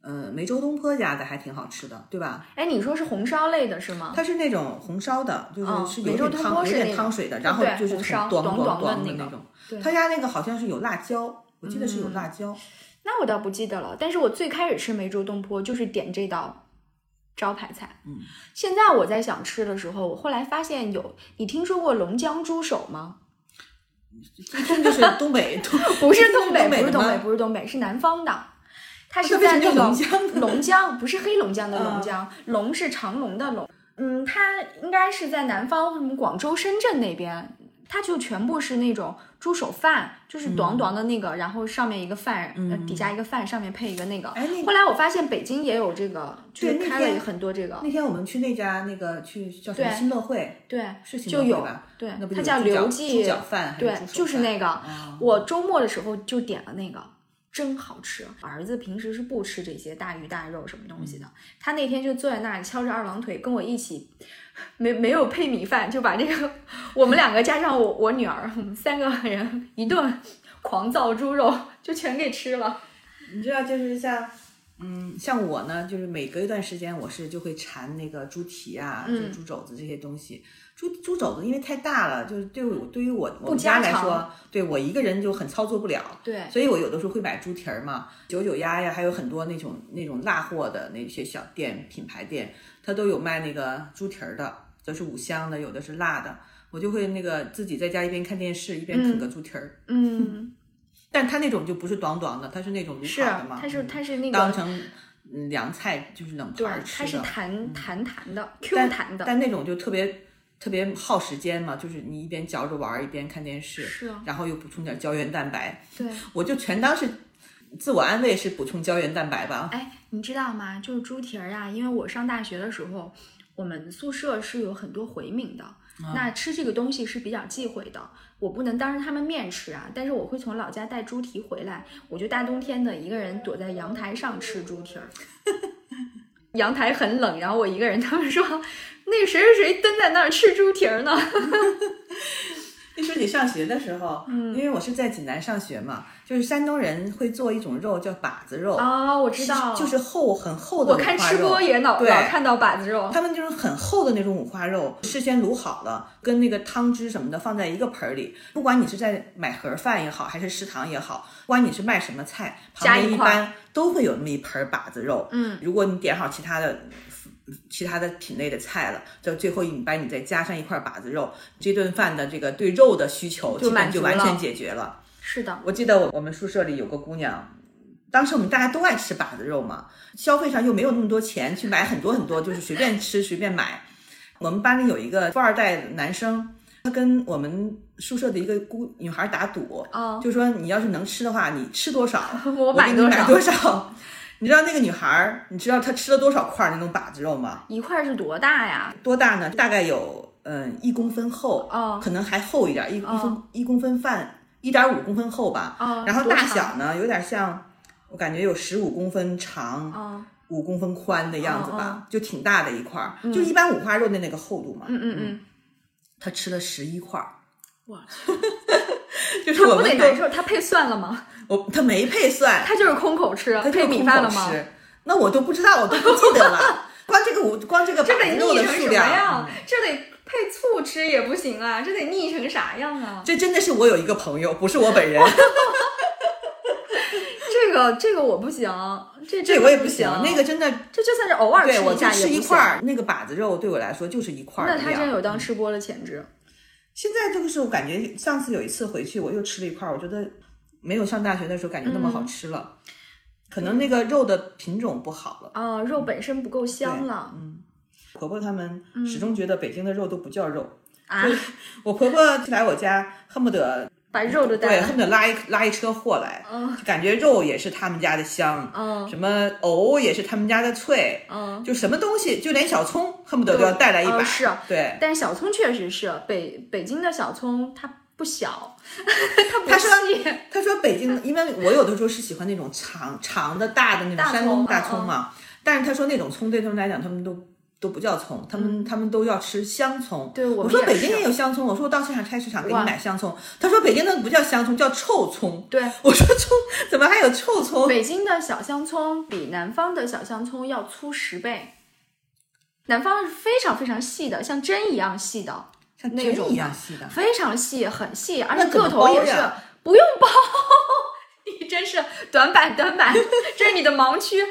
A: 呃，梅州东坡家的还挺好吃的，对吧？
B: 哎，你说是红烧类的是吗？
A: 它是那种红烧的，就是是有
B: 点
A: 汤，有点汤水的，然后就是
B: 很
A: 短
B: 短
A: 短的那种。他家那个好像是有辣椒，我记得是有辣椒。
B: 那我倒不记得了，但是我最开始吃梅州东坡就是点这道招牌菜。
A: 嗯，
B: 现在我在想吃的时候，我后来发现有，你听说过龙江猪手吗？
A: 一听就是东北，(laughs)
B: 不是东北，
A: 不
B: 是东北，不是东北，是南方的。它是在那
A: 个
B: 龙江，不是黑龙江的龙江，龙是长龙的龙。嗯，它应该是在南方，什么广州、深圳那边。它就全部是那种猪手饭，就是短短的那个，然后上面一个饭，底下一个饭，上面配一个那个。
A: 哎，
B: 后来我发现北京也有这个，就是开了很多这个。
A: 那天我们去那家那个去叫什么新乐汇，
B: 对，
A: 是新
B: 乐汇吧？对，它叫刘记
A: 猪脚饭，
B: 对，就是那个。我周末的时候就点了那个，真好吃。儿子平时是不吃这些大鱼大肉什么东西的，他那天就坐在那里翘着二郎腿跟我一起。没没有配米饭，就把这个我们两个加上我我女儿，我们三个人一顿狂造猪肉，就全给吃了。
A: 你知道，就是像，嗯，像我呢，就是每隔一段时间，我是就会馋那个猪蹄啊，就猪肘子这些东西。猪猪肘子因为太大了，就是对我对于我我们家来说，对我一个人就很操作不了。
B: 对，
A: 所以我有的时候会买猪蹄儿嘛，九九鸭呀，还有很多那种那种辣货的那些小店品牌店。它都有卖那个猪蹄儿的，都是五香的，有的是辣的。我就会那个自己在家一边看电视一边啃个猪蹄儿。
B: 嗯，
A: 但它那种就不是短短的，它是那种卤好的嘛。
B: 它是它是那个
A: 当成凉菜，就是冷盘吃
B: 的。它是弹弹弹的，Q 弹的。
A: 但那种就特别特别耗时间嘛，就是你一边嚼着玩儿一边看电视，
B: 是。
A: 然后又补充点胶原蛋白。
B: 对，
A: 我就全当是。自我安慰是补充胶原蛋白吧？
B: 哎，你知道吗？就是猪蹄儿啊，因为我上大学的时候，我们宿舍是有很多回民的，那吃这个东西是比较忌讳的。我不能当着他们面吃啊，但是我会从老家带猪蹄回来，我就大冬天的一个人躲在阳台上吃猪蹄儿。(laughs) 阳台很冷，然后我一个人，他们说那个谁谁谁蹲在那儿吃猪蹄儿呢。
A: 你说你上学的时候，嗯，因为我是在济南上学嘛，就是山东人会做一种肉叫把子肉
B: 啊，我知道，
A: 就是厚很厚的。
B: 我看吃播也老老看到把子肉，
A: 他们就是很厚的那种五花肉，事先卤好了，跟那个汤汁什么的放在一个盆里。不管你是在买盒饭也好，还是食堂也好，不管你是卖什么菜，旁边一般都会有那么一盆把子肉。
B: 嗯，
A: 如果你点好其他的。其他的品类的菜了，就最后一米你再加上一块把子肉，这顿饭的这个对肉的需求基本就完全解决了。
B: 是的，
A: 我记得我我们宿舍里有个姑娘，当时我们大家都爱吃把子肉嘛，消费上又没有那么多钱去买很多很多，就是随便吃随便买。我们班里有一个富二代男生，他跟我们宿舍的一个姑女孩打赌，
B: 哦，
A: 就说你要是能吃的话，你吃多少，(laughs)
B: 我
A: 给你
B: 买多少。(laughs)
A: 你知道那个女孩儿，你知道她吃了多少块儿那种把子肉吗？
B: 一块是多大呀？
A: 多大呢？大概有嗯一公分厚，
B: 哦
A: 可能还厚一点，一一分一公分半，一点五公分厚吧。
B: 哦
A: 然后大小呢，有点像，我感觉有十五公分长，
B: 哦，
A: 五公分宽的样子
B: 哦
A: 吧，就挺大的一块儿，就一般五花肉的那个厚度嘛。
B: 嗯嗯嗯，
A: 他吃了十一块儿，
B: 哇，
A: 就是我
B: 不得
A: 们
B: 难受？他配蒜了吗？
A: 我他没配蒜，
B: 他就是空口吃，
A: 他配米
B: 饭了吗？
A: 吃。那我都不知道，我都不记得了。(laughs) 光这个我光这个
B: 这得腻成什样？这得配醋吃也不行啊，这得腻成啥样啊？
A: 这真的是我有一个朋友，不是我本人，(laughs)
B: 这个这个我不行，这
A: 这我也不
B: 不行。
A: 那个真的，
B: 这就算是偶尔吃一下也不行。
A: 一块儿，那个把子肉对我来说就是一块儿
B: 那。他真有当吃播的潜质。
A: 现在就是我感觉上次有一次回去，我又吃了一块儿，我觉得没有上大学的时候感觉那么好吃了，可能那个肉的品种不好了。
B: 啊，肉本身不够香了嗯
A: 婆婆他们始终觉得北京的肉都不叫肉。
B: 啊，(laughs)
A: 我婆婆来我家，恨不得
B: 把肉都带
A: 对，恨不得拉一拉一车货来，就感觉肉也是他们家的香，
B: 嗯
A: 什么藕也是他们家的脆，
B: 嗯，
A: 就什么东西，就连小葱恨不得都要带来一把。
B: 哦是
A: 对，
B: 但是小葱确实是北北京的小葱，它不小，(laughs) 它不
A: 他说
B: 细。
A: 他说北京，因为我有的时候是喜欢那种长长的大的那种山东
B: 葱
A: 大葱嘛，但是他说那种葱对他们来讲，他们都。都不叫葱，他们、他们都要吃香葱。
B: 对我
A: 我说北京也有香葱，我说我到市场菜市场给你买香葱。他说北京的不叫香葱，叫臭葱。
B: 对，
A: 我说葱怎么还有臭葱？
B: 北京的小香葱比南方的小香葱要粗十倍，南方是非常非常细的，像针一样细的，
A: 像针一
B: 那种的
A: 样细的。
B: 非常细，很细，而且个头也是不用包。(laughs) 你真是短板短板，(laughs) 这是你的盲区，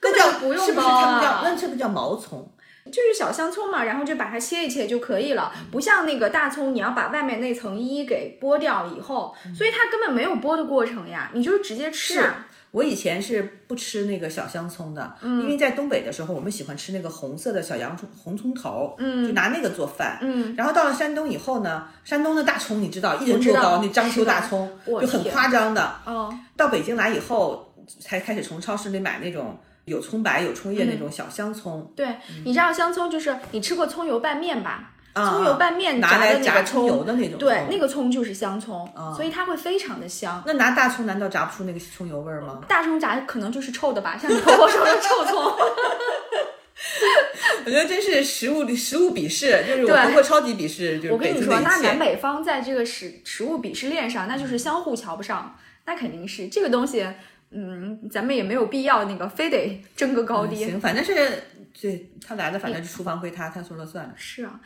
B: 根
A: 那叫
B: 本就不用包。
A: 那是不是叫毛葱？
B: 就是小香葱嘛，然后就把它切一切就可以了，不像那个大葱，你要把外面那层衣给剥掉以后，所以它根本没有剥的过程呀，你就是直接吃啊。
A: 我以前是不吃那个小香葱的，因为在东北的时候，我们喜欢吃那个红色的小洋葱红葱头，嗯，就拿那个做饭，
B: 嗯。
A: 然后到了山东以后呢，山东的大葱你知道，一人多高，那章丘大葱就很夸张的。
B: 哦，
A: 到北京来以后，才开始从超市里买那种有葱白、有葱叶那种小香葱，
B: 对，你知道香葱就是你吃过葱油拌面吧？
A: 啊
B: 葱油拌面
A: 拿来炸葱油的那种
B: 对，那个葱就是香葱，所以它会非常的香。
A: 那拿大葱难道炸不出那个葱油味儿吗？
B: 大葱炸可能就是臭的吧，像你婆婆说的臭葱。(laughs)
A: 我觉得真是食物食物鄙视，就是我
B: 对
A: 婆婆超级鄙视，(laughs) 就是
B: 我跟你说，那南北方在这个食食物鄙视链上，那就是相互瞧不上，那肯定是这个东西。嗯，咱们也没有必要那个非得争个高低。
A: 行，反正是对他来了，反正是厨房归他，他说了算。
B: 是啊，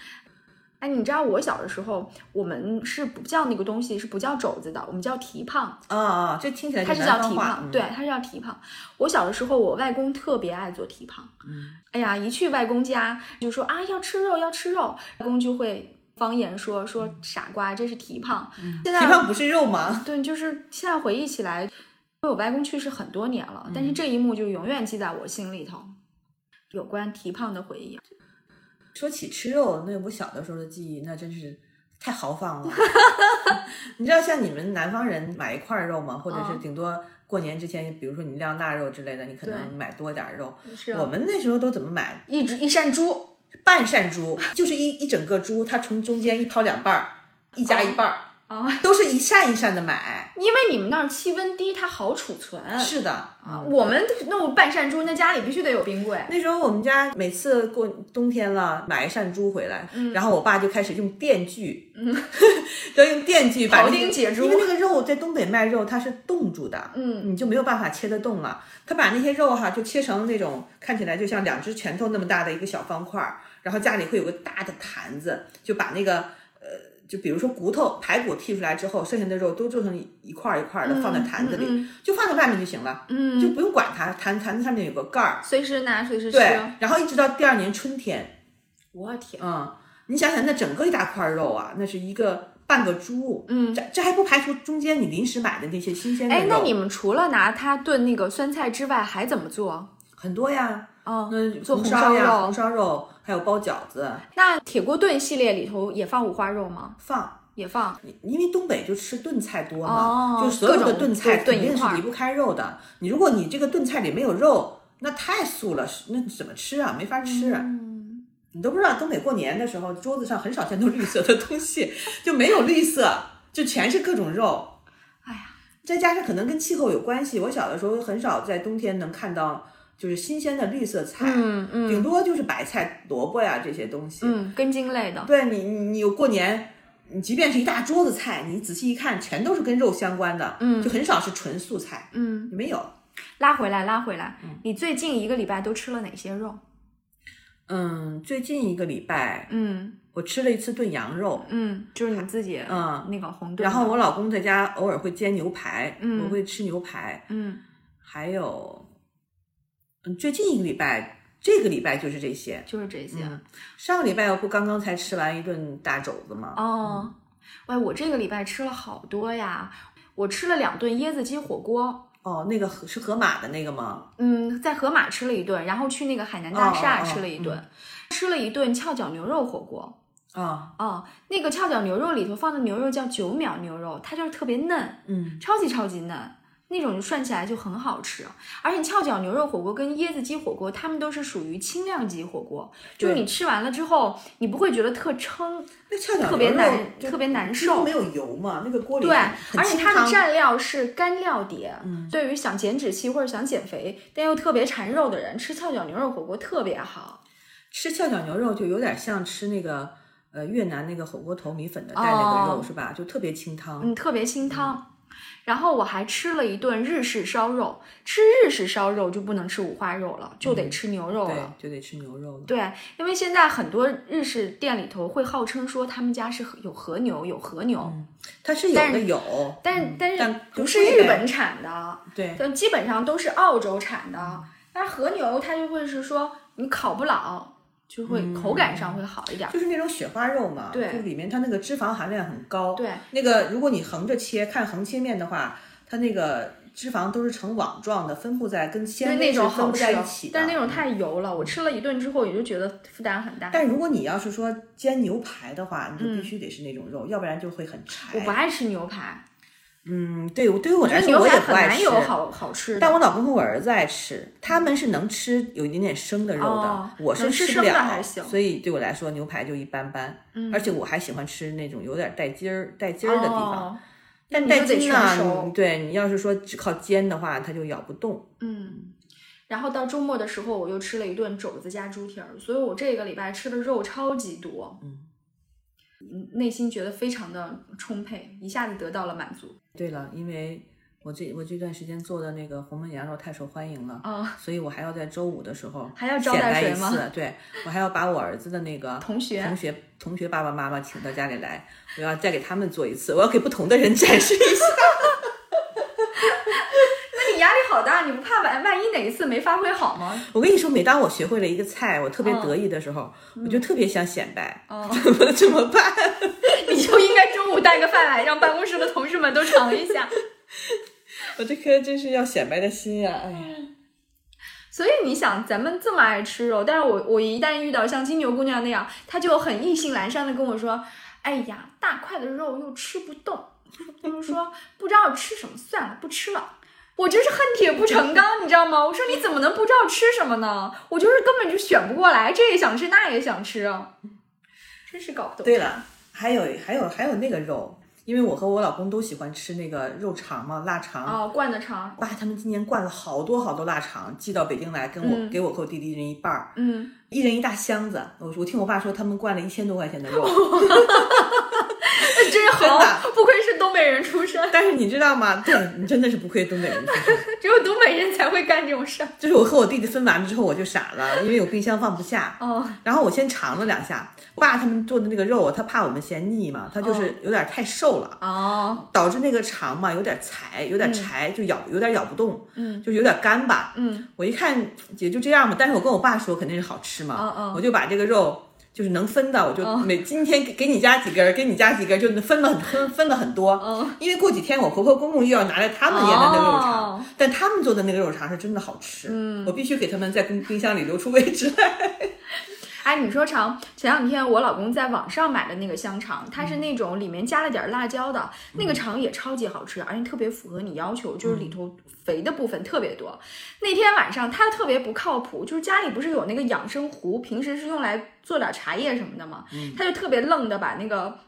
B: 哎，你知道我小的时候，我们是不叫那个东西是不叫肘子的，我们叫蹄膀。
A: 啊啊，这听起来
B: 它是叫蹄膀，
A: 嗯
B: 对，它是叫蹄膀。我小的时候，我外公特别爱做蹄膀。嗯，哎呀，一去外公家就说啊要吃肉要吃肉，外公就会方言说说傻瓜，这是蹄膀。现在
A: 蹄膀不是肉吗？
B: 对，就是现在回忆起来，因为我外公去世很多年了，但是这一幕就永远记在我心里头，有关蹄膀的回忆。
A: 说起吃肉，那我小的时候的记忆，那真是太豪放了。(laughs) (laughs) 你知道像你们南方人买一块肉吗？或者是
B: 嗯
A: 顶多过年之前，比如说你晾腊肉之类的，你可能买多点儿肉。
B: 是啊
A: 我们那时候都怎么买？
B: 一只一扇猪，
A: 半扇猪，就是一一整个猪，它从中间一掏两半儿，一夹一半儿，
B: 啊，
A: 都是一扇一扇的买。
B: 因为你们那儿气温低，它好储存。
A: 是的，
B: 啊，我们弄半扇猪，那家里必须得有冰柜。
A: 那时候我们家每次过冬天了，买一扇猪回来，
B: 嗯
A: 然后我爸就开始用电锯，嗯 (laughs) 要用电锯把
B: 庖
A: 那个
B: 丁解猪
A: 因为那个肉在东北卖肉它是冻住的，
B: 嗯，
A: 你就没有办法切得动了。他把那些肉哈就切成那种看起来就像两只拳头那么大的一个小方块儿，然后家里会有个大的坛子，就把那个呃，就比如说骨头排骨剔出来之后，剩下的肉都做成一一块儿一块儿的放在坛子里，
B: 嗯
A: 就放在外面就行了，
B: 嗯，
A: 就不用管它。坛坛子上面有个盖儿，
B: 随时拿，随时吃。
A: 对，然后一直到第二年春天，
B: 我天，
A: 嗯，你想想那整个一大块肉啊，那是一个半个猪，
B: 嗯
A: 这这还不排除中间你临时买的那些新鲜
B: 哎，那你们除了拿它炖那个酸菜之外，还怎么做？
A: 很多呀。
B: 哦，
A: 那
B: 做红
A: 烧
B: 肉
A: 红烧肉，还有包饺子
B: 那铁锅炖系列里头也放五花肉吗？
A: 放。
B: 也放。
A: 因为东北就吃炖菜多嘛，
B: 哦
A: 就所有的炖菜肯定是离不开肉的。你如果你这个炖菜里没有肉，那太素了，那怎么吃啊？没法吃。
B: 嗯，
A: 你都不知道东北过年的时候，桌子上很少见到绿色的东西，就没有绿色，就全是各种肉。
B: 哎呀，
A: 再加上可能跟气候有关系，我小的时候很少在冬天能看到就是新鲜的绿色菜，
B: 嗯嗯
A: 顶多就是白菜、萝卜呀这些东西。
B: 嗯，根茎类的。
A: 对你，你你有过年，你即便是一大桌子菜，你仔细一看，全都是跟肉相关的，
B: 嗯
A: 就很少是纯素菜，
B: 嗯，
A: 没有。
B: 拉回来，拉回来。你最近一个礼拜都吃了哪些肉？
A: 嗯，最近一个礼拜
B: 嗯
A: 我吃了一次炖羊肉，
B: 嗯，就是你自己
A: 嗯
B: 那个红炖。
A: 然后我老公在家偶尔会煎牛排，
B: 嗯
A: 我会吃牛排，
B: 嗯
A: 还有，嗯，最近一个礼拜，这个礼拜就是这些。
B: 就是这些。
A: 嗯，上个礼拜我不刚刚才吃完一顿大肘子吗？
B: 哦，喂，我这个礼拜吃了好多呀！我吃了两顿椰子鸡火锅，
A: 哦，那个河是河马的那个吗？
B: 嗯，在河马吃了一顿，然后去那个海南大厦吃了一顿，吃了一顿翘脚牛肉火锅。
A: 啊、
B: 哦，那个翘脚牛肉里头放的牛肉叫九秒牛肉，它就是特别嫩，
A: 嗯，
B: 超级超级嫩，那种涮起来就很好吃。而且翘脚牛肉火锅跟椰子鸡火锅，它们都是属于轻量级火锅，就是你吃完了之后，你不会觉得特撑，
A: 那翘脚
B: 特别难特别难受
A: 没有油嘛，那个锅里
B: 对，而且它的蘸料是干料碟。
A: 嗯
B: 对于想减脂期或者想减肥但又特别馋肉的人，吃翘脚牛肉火锅特别好。
A: 吃翘脚牛肉就有点像吃那个呃越南那个火锅头米粉的带那个肉、
B: 哦
A: 是吧？就特别清汤。
B: 嗯，特别清汤。然后我还吃了一顿日式烧肉，吃日式烧肉就不能吃五花肉了，就得吃牛肉
A: 对
B: 了。，
A: 就得吃牛肉了。
B: 对，因为现在很多日式店里头会号称说他们家是有和牛，有和牛，
A: 它是有的有，
B: 但
A: 嗯
B: 但是不是日本产的，
A: 对，
B: 但基本上都是澳洲产的。但是和牛它就会是说你烤不老，就会口感上会好一点。
A: 就是那种雪花肉嘛，
B: 对
A: 就里面它那个脂肪含量很高。
B: 对，
A: 那个如果你横着切，看横切面的话，它那个脂肪都是呈网状的，分布在跟纤维
B: 那种
A: 是分布在一起的。
B: 但是那种太油了，我吃了一顿之后也就觉得负担很大。
A: 但如果你要是说煎牛排的话，你就必须得是那种肉，要不然就会很柴。
B: 我不爱吃牛排，
A: 嗯，对，对于我来说我也不爱吃。
B: 有好好吃的。
A: 但我老公和我儿子爱吃，他们是能吃有一点点生的肉的，
B: 哦
A: 我是
B: 吃
A: 不了，所以对我来说牛排就一般般。嗯，而且我还喜欢吃那种有点带筋儿、带筋儿的地方。
B: 哦
A: 但带筋呢，对你要是说只靠煎的话，它就咬不动。
B: 嗯，然后到周末的时候，我又吃了一顿肘子加猪蹄儿，所以我这个礼拜吃的肉超级多，
A: 嗯
B: 嗯，内心觉得非常的充沛，一下子得到了满足。
A: 对了，因为我这我这段时间做的那个红焖羊肉太受欢迎了，
B: 啊、
A: 所以我还要在周五的时候
B: 还要招待谁吗
A: 次。对我还要把我儿子的那个
B: 同学
A: 同学同学爸爸妈妈请到家里来，我要再给他们做一次，我要给不同的人展示一下。(laughs)
B: 那你压力好大，你不怕万万一哪一次没发挥好吗？
A: 我跟你说，每当我学会了一个菜，我特别
B: 嗯
A: 得意的时候，我就特别想显摆，
B: 哦 (laughs)
A: 怎么怎么办？(laughs)
B: 你就应该带个饭来，让办公室的同事们都尝一下。(laughs)
A: 我这颗真是要显摆的心呀、哎呀。
B: 所以你想，咱们这么爱吃肉，但是我我一旦遇到像金牛姑娘那样，她就很意兴阑珊的跟我说：“哎呀，大块的肉又吃不动，就是说不知道吃什么，算了，不吃了。”我真是恨铁不成钢，你知道吗？我说你怎么能不知道吃什么呢？我就是根本就选不过来，这也想吃，那也想吃，真是搞不懂。
A: 对了，还有还有还有那个肉，因为我和我老公都喜欢吃那个肉肠嘛，腊肠。
B: 哦，灌的肠，
A: 哇，他们今年灌了好多好多腊肠，寄到北京来，跟我、给我和我弟弟一人一半儿，
B: 嗯，
A: 一人一大箱子。我我听我爸说，他们灌了一千多块钱的肉。
B: 真
A: 的，
B: 不愧是东北人出身，
A: 但是你知道吗？对你真的是不愧东北人出身。(laughs)
B: 只有东北人才会干这种事儿。
A: 就是我和我弟弟分完了之后，我就傻了，因为有冰箱放不下。
B: 哦，
A: 然后我先尝了两下，我爸他们做的那个肉，他怕我们嫌腻嘛，他就是有点太瘦了。
B: 哦，
A: 导致那个肠嘛有点柴，有点柴，就咬有点咬不动，
B: 嗯，
A: 就有点干吧。
B: 嗯，
A: 我一看也就这样吧，但是我跟我爸说肯定是好吃嘛，
B: 嗯嗯
A: 我就把这个肉就是能分的，我就
B: 嗯
A: 每今天给给你加几根儿，给你加几根儿，就分了很分分了很多。
B: 嗯，
A: 因为过几天我婆婆公公又要拿来他们腌的那个肉肠，
B: 哦
A: 但他们做的那个肉肠是真的好吃。嗯，我必须给他们在冰冰箱里留出位置来。
B: 哎，你说肠，前两天我老公在网上买的那个香肠，它是那种里面加了点儿辣椒的，那个肠也超级好吃，而且特别符合你要求，就是里头肥的部分特别多。那天晚上他特别不靠谱，就是家里不是有那个养生壶，平时是用来做点茶叶什么的嘛，他就特别愣的把那个。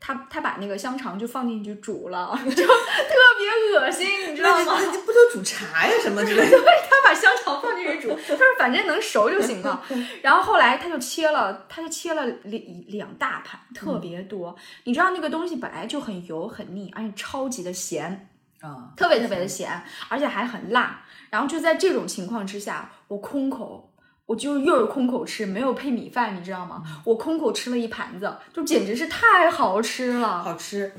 B: 他他把那个香肠就放进去煮了，(laughs) 就特别恶心，你知道吗？(laughs)
A: 那那不都煮茶呀什么之类的？(laughs)
B: 他把香肠放进去煮，他说反正能熟就行了。然后后来他就切了，他就切了两两大盘，特别多。你知道那个东西本来就很油很腻，而且超级的咸，
A: 啊，
B: 特别特别的咸，而且还很辣。然后就在这种情况之下，我空口。我就又是空口吃，没有配米饭，你知道吗？我空口吃了一盘子，就简直是太好吃了，
A: 好吃。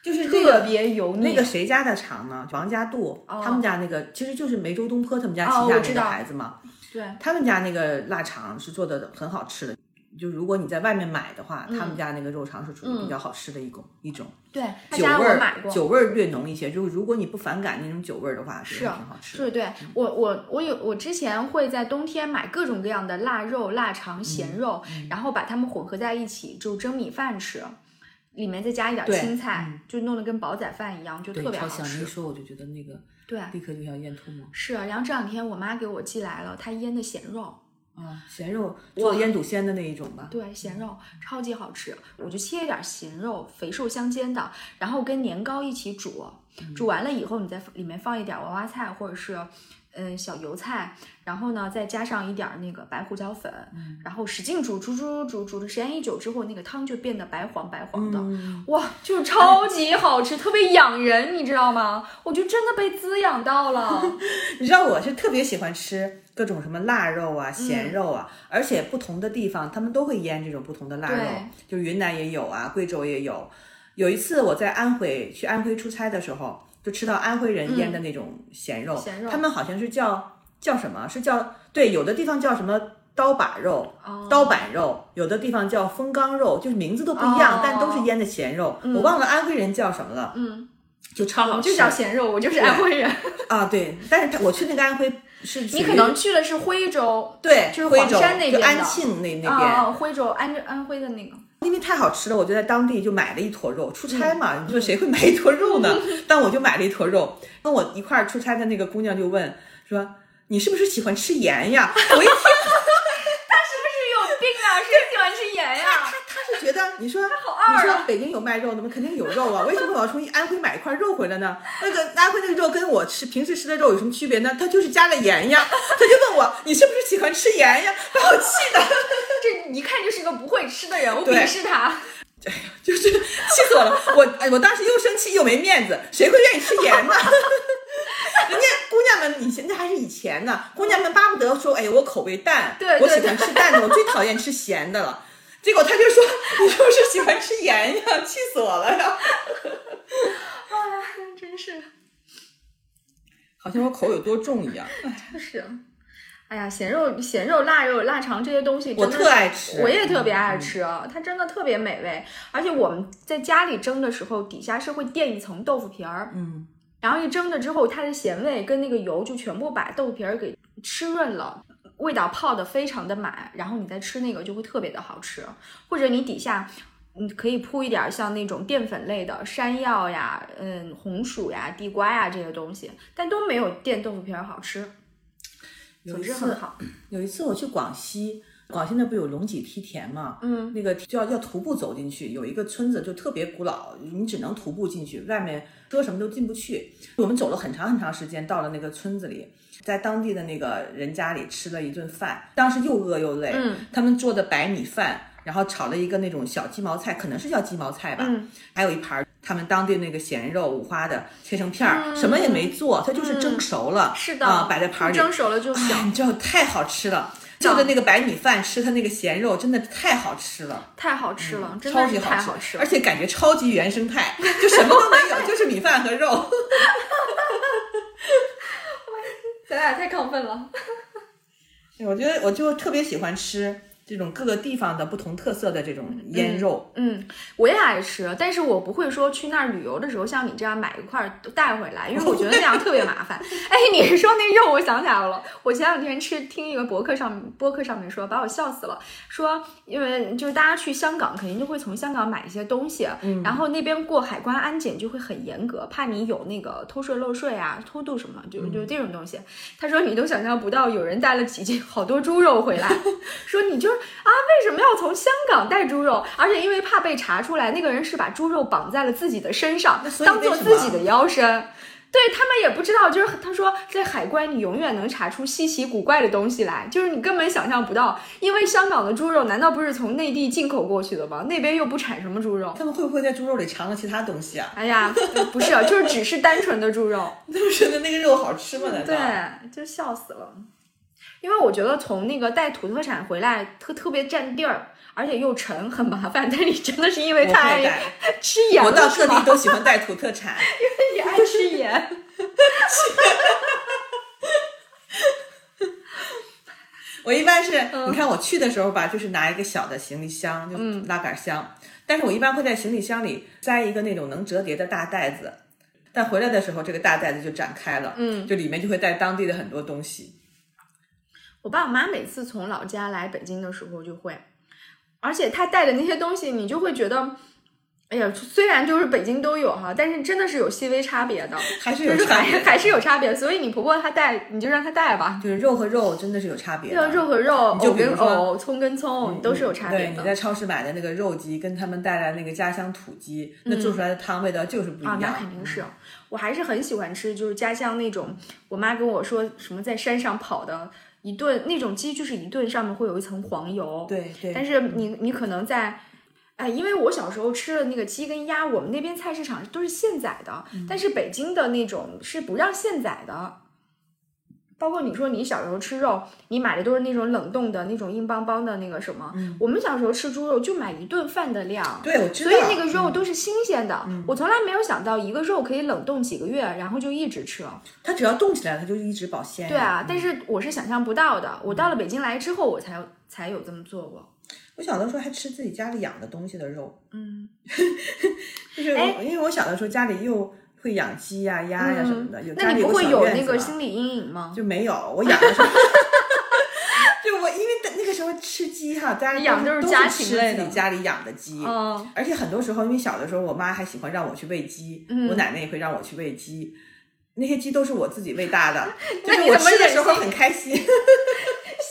A: 就是这
B: 特别油腻。
A: 那个谁家的肠呢？王家渡，
B: 哦
A: 他们家那个其实就是梅州东坡他们家
B: 哦
A: 旗下那个
B: 我知道
A: 孩子嘛。
B: 对，
A: 他们家那个腊肠是做的很好吃的，就如果你在外面买的话，他们家那个肉肠是属于比较好吃的一种、一种。
B: 对，嗯他家
A: 酒味
B: 我买过，
A: 儿酒味儿略浓一些，就是如果你不反感那种酒味儿的话，是挺好吃的。
B: 是对我我我有我之前会在冬天买各种各样的腊肉、腊肠、咸肉，
A: 嗯
B: 然后把它们混合在一起，就蒸米饭吃，里面再加一点
A: 对
B: 青菜，就弄得跟煲仔饭一样，就，特别好
A: 超香！你一
B: 吃。
A: 说我就觉得那个
B: 对，
A: 立刻就想咽吐沫。
B: 是。啊然后这两天我妈给我寄来了她腌的咸肉，
A: 啊，咸肉做腌笃鲜的那一种吧。
B: 对，咸肉超级好吃，我就切一点咸肉，肥瘦相间的，然后跟年糕一起煮，煮完了以后，你在里面放一点娃娃菜或者是嗯小油菜，然后呢再加上一点那个白胡椒粉，然后使劲煮煮煮煮煮的时间一久之后，那个汤就变得白黄白黄的，哇，就超级好吃，特别养人，你知道吗？我就真的被滋养到了。(laughs)
A: 你知道我是特别喜欢吃各种什么腊肉啊、
B: 嗯
A: 咸肉啊，而且不同的地方他们都会腌这种不同的腊肉，就云南也有啊，贵州也有。有一次我在安徽去安徽出差的时候，就吃到安徽人腌的那种咸肉，
B: 嗯咸肉
A: 他们好像是叫叫什么？是叫对，有的地方叫什么刀把肉、
B: 哦
A: 刀板肉，有的地方叫风缸肉，就是名字都不一样，
B: 哦
A: 但都是腌的咸肉。我忘了安徽人叫什么了，
B: 嗯，
A: 就超好吃。
B: 叫咸肉，我就是安徽人。(laughs)
A: 啊，对，但是他我去那个安徽是
B: 你可能去的是徽州，
A: 对，
B: 就是黄
A: 徽州
B: 山那边的
A: 安庆那那
B: 啊、
A: 边，
B: 哦徽州安安徽的那个。
A: 因为太好吃了，我就在当地就买了一坨肉。出差
B: 嗯
A: 嘛，你说谁会买一坨肉呢？(laughs) 但我就买了一坨肉。跟我一块儿出差的那个姑娘就问说：“你是不是喜欢吃盐呀？”我一听，(laughs) 她
B: 是不是有病啊！
A: 是觉得你说你说北京有卖肉的吗？肯定有肉啊，为什么我要从安徽买一块肉回来呢？(laughs) 那个安徽那个肉跟我吃平时吃的肉有什么区别呢？它就是加了盐呀。他就问我：“你是不是喜欢吃盐呀？”把我气的。(laughs)
B: 这一看就是个不会吃的人，我鄙视他。(laughs)
A: 哎呀就是气死我了！我哎，我当时又生气又没面子，谁会愿意吃盐呢？人家姑娘们，以前那还是以前呢，姑娘们巴不得说，哎，我口味淡，
B: 对对
A: 我喜欢吃淡的，我最讨厌吃咸的了。结果他就说，(laughs) 你是不是喜欢吃盐呀？(laughs) 气死我了呀！
B: 啊，真是，
A: 好像我口有多重一样。
B: 就是。哎呀，咸肉、咸肉、腊肉、腊肠这些东西，
A: 我特爱吃
B: 我也特别爱吃，啊，它真的特别美味。而且我们在家里蒸的时候，底下是会垫一层豆腐皮儿，
A: 嗯，
B: 然后一蒸了之后，它的咸味跟那个油就全部把豆腐皮儿给吃润了，味道泡的非常的满，然后你再吃那个就会特别的好吃。或者你底下你可以铺一点像那种淀粉类的山药呀、嗯红薯呀、地瓜呀这些东西，但都没有电豆腐皮儿好吃。总
A: 有一次
B: 之很好，(clears throat)
A: 有一次我去广西，广西那不有龙脊梯田吗，
B: 嗯，
A: 那个就要要徒步走进去，有一个村子就特别古老，你只能徒步进去，外面车什么都进不去。我们走了很长很长时间，到了那个村子里，在当地的那个人家里吃了一顿饭，当时又饿又累，
B: 嗯，
A: 他们做的白米饭。然后炒了一个那种小鸡毛菜，可能是叫鸡毛菜吧，
B: 嗯
A: 还有一盘儿他们当地那个咸肉五花的，切成片儿，
B: 嗯
A: 什么也没做，它就是蒸熟了，
B: 是的，
A: 啊，摆在盘儿里，
B: 蒸熟了就
A: 哎，
B: 小，
A: 你知道太好吃了，就着那个白米饭吃它那个咸肉，真的太好吃了，
B: 太好吃了，真的是
A: 超级好
B: 太好吃了
A: 而。且感觉超级原生态，就什么都没有，就是米饭和肉。(laughs)
B: 咱俩太亢奋了。(laughs)
A: 我觉得我就特别喜欢吃这种各个地方的不同特色的这种腌肉。
B: 嗯，我也爱吃，但是我不会说去那儿旅游的时候像你这样买一块儿带回来，因为我觉得那样特别麻烦。(laughs) 哎，你说那肉，我想起来了，我前两天吃听一个博客上博客上面说，把我笑死了。说因为就是大家去香港，肯定就会从香港买一些东西，然后那边过海关安检就会很严格，怕你有那个偷税漏税啊、偷渡什么，就就这种东西。他说你都想象不到，有人带了几斤好多猪肉回来，(laughs) 说你就是啊，为什么要从香港带猪肉？而且因为怕被查出来，那个人是把猪肉绑在了自己的身上，当做自己的腰身。对他们也不知道，就是他说在海关你永远能查出稀奇古怪的东西来，就是你根本想象不到，因为香港的猪肉难道不是从内地进口过去的吗？那边又不产什么猪肉，
A: 他们会不会在猪肉里藏了其他东西啊？
B: 哎呀，不是，就是只是单纯的猪肉，
A: 他 (laughs) 们觉得那个肉好吃吗？难道？
B: 对，就笑死了。因为我觉得从那个带土特产回来特特别占地儿，而且又沉，很麻烦。(laughs) 但你真的是因为太爱吃盐了，
A: 我到各地都喜欢带土特产，
B: 因为你爱吃盐。(laughs)
A: 我一般是，你看我去的时候吧，就是拿一个小的行李箱，就拉杆箱。但是我一般会在行李箱里塞一个那种能折叠的大袋子，但回来的时候这个大袋子就展开了，嗯，就里面就会带当地的很多东西。
B: 我爸我妈每次从老家来北京的时候就会，而且他带的那些东西，你就会觉得。哎呀，虽然就是北京都有哈，但是真的是有细微差别的，(laughs)
A: 还是有
B: 还还是有差别。所以你婆婆她带，你就让她带吧。
A: 就是肉和肉真的是有差别。
B: 对，肉和肉，
A: 藕
B: 跟藕，葱跟葱，都是有差别
A: 的。对，你在超市买的那个肉鸡，跟他们带来那个家乡土鸡，那做出来的汤味道就是不一样。啊，
B: 那肯定是。我还是很喜欢吃，就是家乡那种。我妈跟我说什么，在山上跑的一顿那种鸡，就是一顿上面会有一层黄油。
A: 对对。
B: 但是你你可能在。哎，因为我小时候吃的那个鸡跟鸭，我们那边菜市场都是现宰的，但是北京的那种是不让现宰的。包括你说你小时候吃肉，你买的都是那种冷冻的那种硬邦邦的那个什么。我们小时候吃猪肉就买一顿饭的量，
A: 对，我知
B: 道。所以那个肉都是新鲜的。我从来没有想到一个肉可以冷冻几个月，然后就一直吃。
A: 它只要冻起来，它就一直保鲜。
B: 对啊，但是我是想象不到的。我到了北京来之后，我才才有这么做过。
A: 我小的时候还吃自己家里养的东西的肉，嗯，(laughs) 就是因为我小的时候家里又会养鸡呀、鸭呀什么的，有
B: 那你不会有那个心理阴影吗？
A: 就没有，我养的时候，(laughs) 就我因为那个时候吃鸡哈，家里
B: 养
A: 都
B: 是家
A: 禽类的，自己家里养的鸡，而且很多时候因为小的时候我妈还喜欢让我去喂鸡，我奶奶也会让我去喂鸡，那些鸡都是我自己喂大的，(laughs) 就是我吃的时候很开心。(laughs)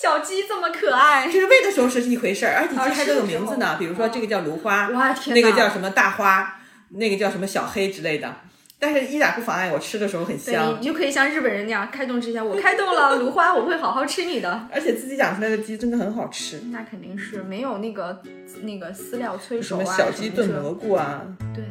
B: 小鸡这么可爱，
A: 就是喂的时候是一回事儿，而且鸡还都有名字呢，比如说这个叫芦花，
B: 哇天
A: 那个叫什么大花，那个叫什么小黑之类的，但是一点不妨碍我吃的时候很香。
B: 你就可以像日本人那样开动之前，我开动了 (laughs) 芦花，我会好好吃你的。
A: 而且自己养出来的鸡真的很好吃，
B: 那肯定是没有那个那个饲料催熟啊，
A: 什么小鸡炖蘑菇啊，
B: 对。